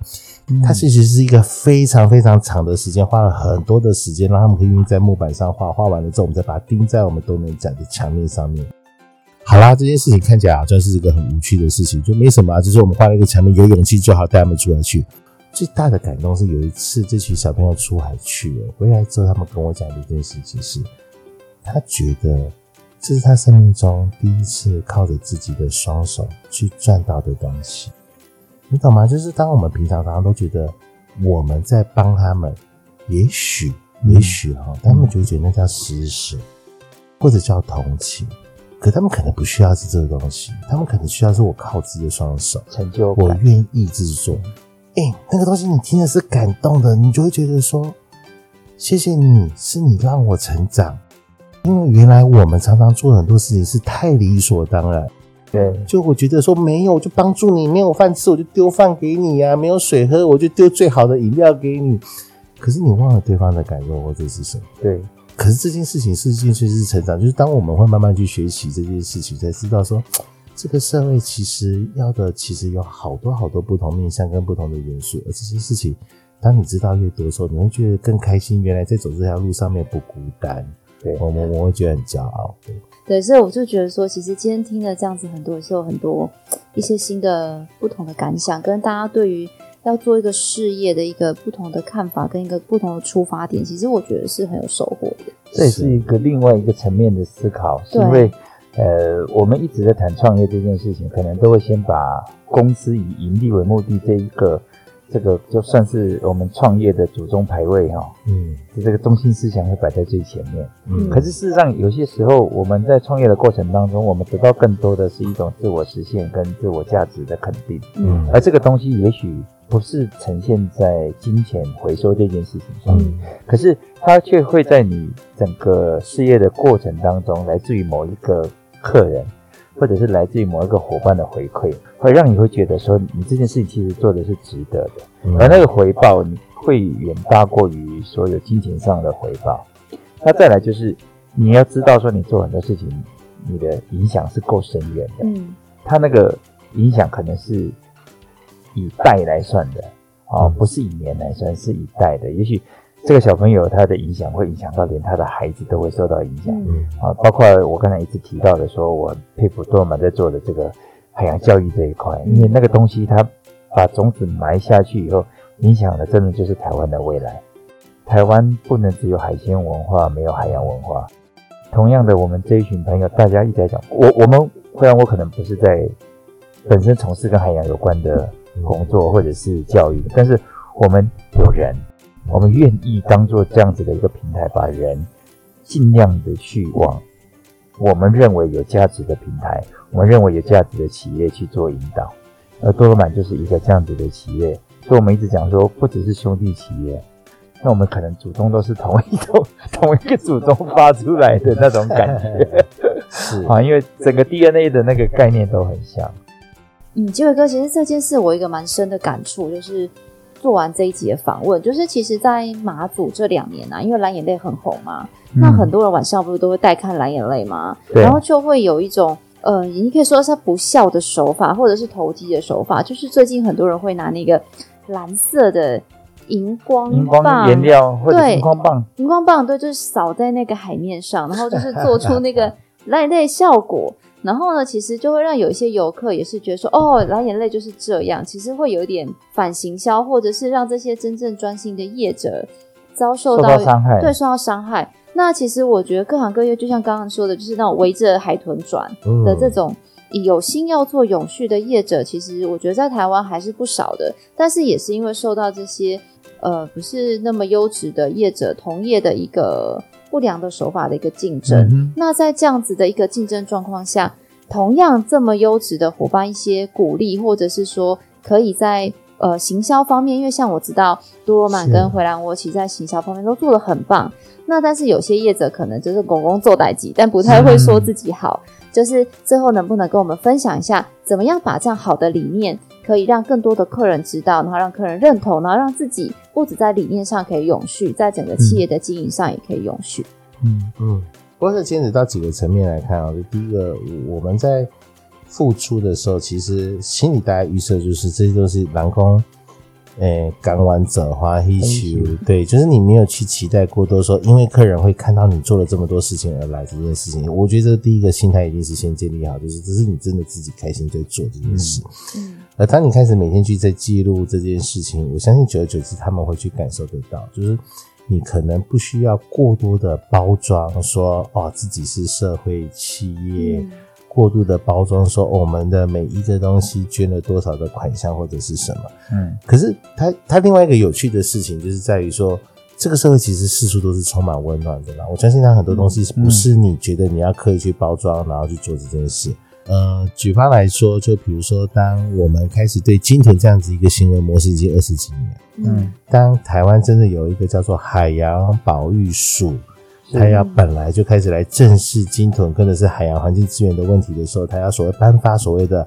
嗯、它其实是一个非常非常长的时间，花了很多的时间，让他们可以在木板上画，画完了之后，我们再把它钉在我们多美展的墙面上面。好啦，这件事情看起来好像是一个很无趣的事情，就没什么啊，就是我们画了一个墙面，有勇气就好，带他们出来去。最大的感动是有一次，这群小朋友出海去了，回来之后，他们跟我讲的一件事情是，他觉得这是他生命中第一次靠着自己的双手去赚到的东西。你懂吗？就是当我们平常常常都觉得我们在帮他们，也许，也许哈，他们就会觉得那叫施舍，或者叫同情。可他们可能不需要是这个东西，他们可能需要是我靠自己的双手成就，我愿意制作。哎、欸，那个东西你听的是感动的，你就会觉得说，谢谢你，是你让我成长。因为原来我们常常做很多事情是太理所当然。对，就我觉得说没有，我就帮助你，没有饭吃我就丢饭给你呀、啊，没有水喝我就丢最好的饮料给你。可是你忘了对方的感受或者是什么？对。可是这件事情是一件确实是成长，就是当我们会慢慢去学习这件事情，才知道说，这个社会其实要的其实有好多好多不同面向跟不同的元素，而这些事情，当你知道越多的时候，你会觉得更开心。原来在走这条路上面不孤单，对，我我我会觉得很骄傲。对，对，所以我就觉得说，其实今天听了这样子很多，也是有很多一些新的不同的感想，跟大家对于。要做一个事业的一个不同的看法，跟一个不同的出发点，其实我觉得是很有收获的。这也是一个另外一个层面的思考，是因为呃，我们一直在谈创业这件事情，可能都会先把公司以盈利为目的这一个。这个就算是我们创业的祖宗牌位哈，嗯，就这个中心思想会摆在最前面，嗯，可是事实上有些时候我们在创业的过程当中，我们得到更多的是一种自我实现跟自我价值的肯定，嗯，而这个东西也许不是呈现在金钱回收这件事情上。面，嗯，可是它却会在你整个事业的过程当中，来自于某一个客人。或者是来自于某一个伙伴的回馈，会让你会觉得说，你这件事情其实做的是值得的，而那个回报你会远大过于所有金钱上的回报。那再来就是你要知道说，你做很多事情，你的影响是够深远的。嗯，他那个影响可能是以代来算的，哦，不是以年来算，是以代的，也许。这个小朋友他的影响会影响到连他的孩子都会受到影响，嗯啊，包括我刚才一直提到的，说我佩服多尔玛在做的这个海洋教育这一块，因为那个东西它把种子埋下去以后，影响的真的就是台湾的未来。台湾不能只有海鲜文化，没有海洋文化。同样的，我们这一群朋友，大家一直在讲，我我们虽然我可能不是在本身从事跟海洋有关的工作或者是教育，但是我们有人。我们愿意当做这样子的一个平台，把人尽量的去往我们认为有价值的平台，我们认为有价值的企业去做引导。而多罗满就是一个这样子的企业，所以我们一直讲说，不只是兄弟企业，那我们可能祖宗都是同一种 同一个祖宗发出来的那种感觉，是 啊，因为整个 DNA 的那个概念都很像。嗯，基伟哥，其实这件事我一个蛮深的感触就是。做完这一集的访问，就是其实，在马祖这两年啊，因为蓝眼泪很红嘛，嗯、那很多人晚上不是都会带看蓝眼泪吗？对然后就会有一种，呃，你可以说是不孝的手法，或者是投机的手法，就是最近很多人会拿那个蓝色的荧光荧光颜料，或者荧光棒，荧光棒，对，就是扫在那个海面上，然后就是做出那个 蓝眼泪的效果。然后呢，其实就会让有一些游客也是觉得说，哦，蓝眼泪就是这样。其实会有一点反行销，或者是让这些真正专心的业者遭受到，受到伤害，对，受到伤害。那其实我觉得各行各业，就像刚刚说的，就是那种围着海豚转的这种有心要做永续的业者，其实我觉得在台湾还是不少的。但是也是因为受到这些呃不是那么优质的业者同业的一个。不良的手法的一个竞争，嗯、那在这样子的一个竞争状况下，同样这么优质的伙伴，一些鼓励，或者是说可以在呃行销方面，因为像我知道多罗曼跟回蓝窝其实在行销方面都做得很棒。那但是有些业者可能就是公公做代级，但不太会说自己好。嗯、就是最后能不能跟我们分享一下，怎么样把这样好的理念，可以让更多的客人知道，然后让客人认同，然后让自己不止在理念上可以永续，在整个企业的经营上也可以永续。嗯嗯，不过这牵扯到几个层面来看啊，就第一个，我们在付出的时候，其实心里大家预设就是这些都是蓝工。诶，港湾者花一曲，对，就是你没有去期待过多说，因为客人会看到你做了这么多事情而来这件事情。我觉得这第一个心态一定是先建立好，就是这是你真的自己开心在做这件事。嗯，而当你开始每天去在记录这件事情，我相信久而久之他们会去感受得到，就是你可能不需要过多的包装，说哦自己是社会企业。嗯过度的包装，说我们的每一个东西捐了多少的款项或者是什么。嗯，可是它它另外一个有趣的事情就是在于说，这个社会其实四处都是充满温暖的啦。我相信它很多东西不是你觉得你要刻意去包装，然后去做这件事。呃，举方来说，就比如说，当我们开始对鲸豚这样子一个行为模式已经二十几年，嗯，当台湾真的有一个叫做海洋保育署，它要本来就开始来正视鲸豚跟的是海洋环境资源的问题的时候，他要所谓颁发所谓的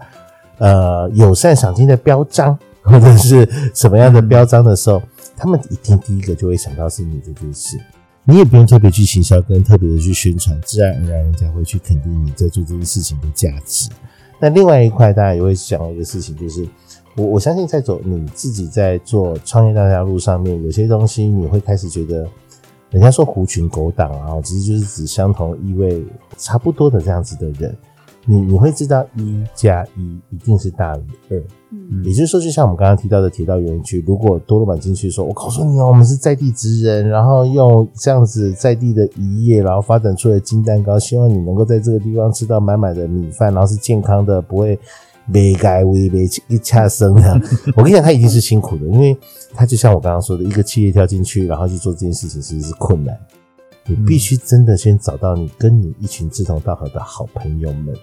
呃友善赏金的标章或者是什么样的标章的时候，他们一定第一个就会想到是你这件事。你也不用特别去行销，跟特别的去宣传，自然而然人家会去肯定你在做这件事情的价值。那另外一块，大家也会想一个事情，就是我我相信在走你自己在做创业这条路上面，有些东西你会开始觉得，人家说狐群狗党啊，其实就是指相同意味差不多的这样子的人。你你会知道一加一一定是大于二，嗯，也就是说，就像我们刚刚提到的铁道园区，如果多罗板进去说，我告诉你哦，我们是在地职人，然后用这样子在地的渔业，然后发展出来的金蛋糕，希望你能够在这个地方吃到满满的米饭，然后是健康的，不会没该微没一恰生的。我跟你讲，他一定是辛苦的，因为他就像我刚刚说的，一个企业跳进去，然后去做这件事情，其实是困难。你必须真的先找到你跟你一群志同道合的好朋友们。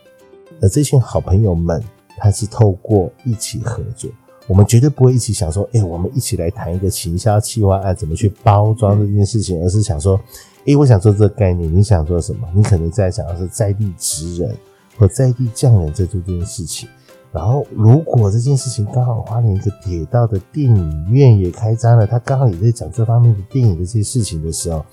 而这群好朋友们，他是透过一起合作，我们绝对不会一起想说，哎、欸，我们一起来谈一个行销企划案，怎么去包装这件事情，而是想说，哎、欸，我想做这个概念，你想做什么？你可能在想要是在地职人或在地匠人在做这件事情。然后，如果这件事情刚好花莲一个铁道的电影院也开张了，他刚好也在讲这方面的电影的这些事情的时候，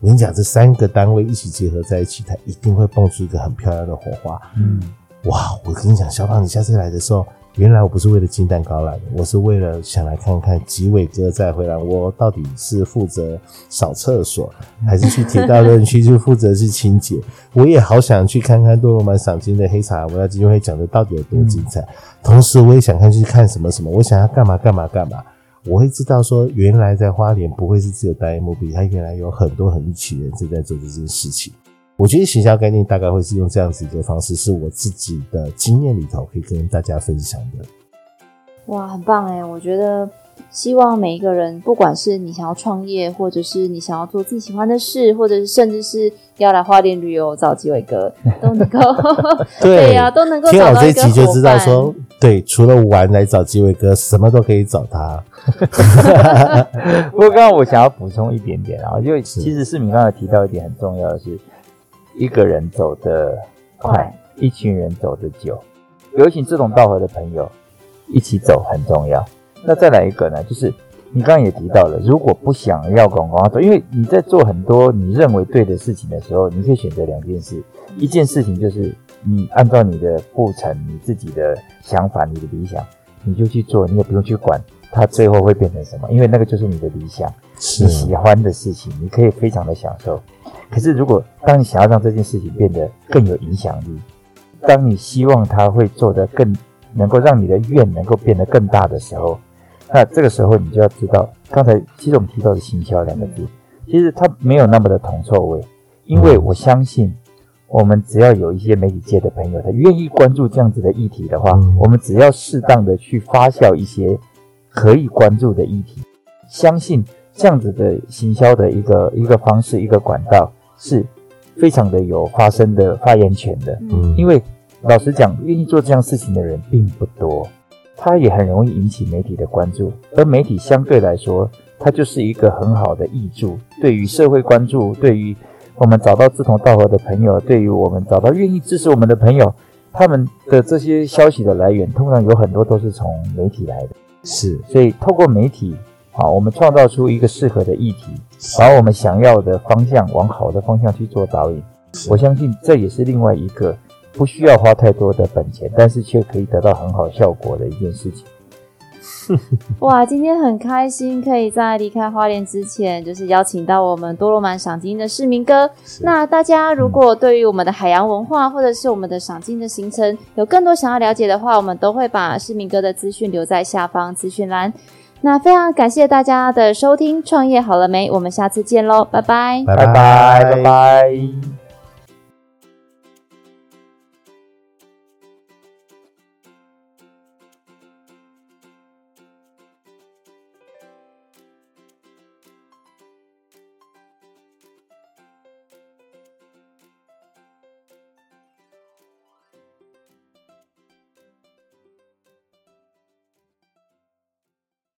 我跟你讲，这三个单位一起结合在一起，它一定会蹦出一个很漂亮的火花。嗯。哇！我跟你讲，小胖，你下次来的时候，原来我不是为了金蛋糕来的，我是为了想来看看吉伟哥再回来，我到底是负责扫厕所，还是去铁道园区就负责去清洁？我也好想去看看多罗曼赏金的黑茶，我要基金会讲的到底有多精彩。同时，我也想看去看什么什么，我想要干嘛干嘛干嘛。我会知道说，原来在花莲不会是只有单一目的，他原来有很多很一群人正在做这件事情。我觉得行销概念大概会是用这样子一个方式，是我自己的经验里头可以跟大家分享的。哇，很棒哎！我觉得希望每一个人，不管是你想要创业，或者是你想要做自己喜欢的事，或者是甚至是要来花莲旅游找吉伟哥，都能够 对呀、啊，都能够。听我这一集就知道说，对，除了玩来找吉伟哥，什么都可以找他。不过刚刚我想要补充一点点啊，因为其实市民刚才提到一点很重要的是。一个人走得快，一群人走得久。有请志同道合的朋友一起走很重要。那再来一个呢？就是你刚刚也提到了，如果不想要广告走，因为你在做很多你认为对的事情的时候，你可以选择两件事。一件事情就是你按照你的步程、你自己的想法、你的理想，你就去做，你也不用去管它最后会变成什么，因为那个就是你的理想，是你喜欢的事情，你可以非常的享受。可是，如果当你想要让这件事情变得更有影响力，当你希望它会做得更能够让你的愿能够变得更大的时候，那这个时候你就要知道，刚才其实我们提到的行销两个字，其实它没有那么的铜臭味，因为我相信，我们只要有一些媒体界的朋友，他愿意关注这样子的议题的话，我们只要适当的去发酵一些可以关注的议题，相信这样子的行销的一个一个方式，一个管道。是非常的有发声的发言权的，嗯，因为老实讲，愿意做这样事情的人并不多，他也很容易引起媒体的关注，而媒体相对来说，它就是一个很好的益助，对于社会关注，对于我们找到志同道合的朋友，对于我们找到愿意支持我们的朋友，他们的这些消息的来源，通常有很多都是从媒体来的，是，所以透过媒体。啊，我们创造出一个适合的议题，把我们想要的方向往好的方向去做导引。我相信这也是另外一个不需要花太多的本钱，但是却可以得到很好效果的一件事情。哇，今天很开心，可以在离开花莲之前，就是邀请到我们多罗满赏金的市民哥。那大家如果对于我们的海洋文化，或者是我们的赏金的行程，有更多想要了解的话，我们都会把市民哥的资讯留在下方资讯栏。那非常感谢大家的收听，创业好了没？我们下次见喽，拜拜，拜拜，拜拜。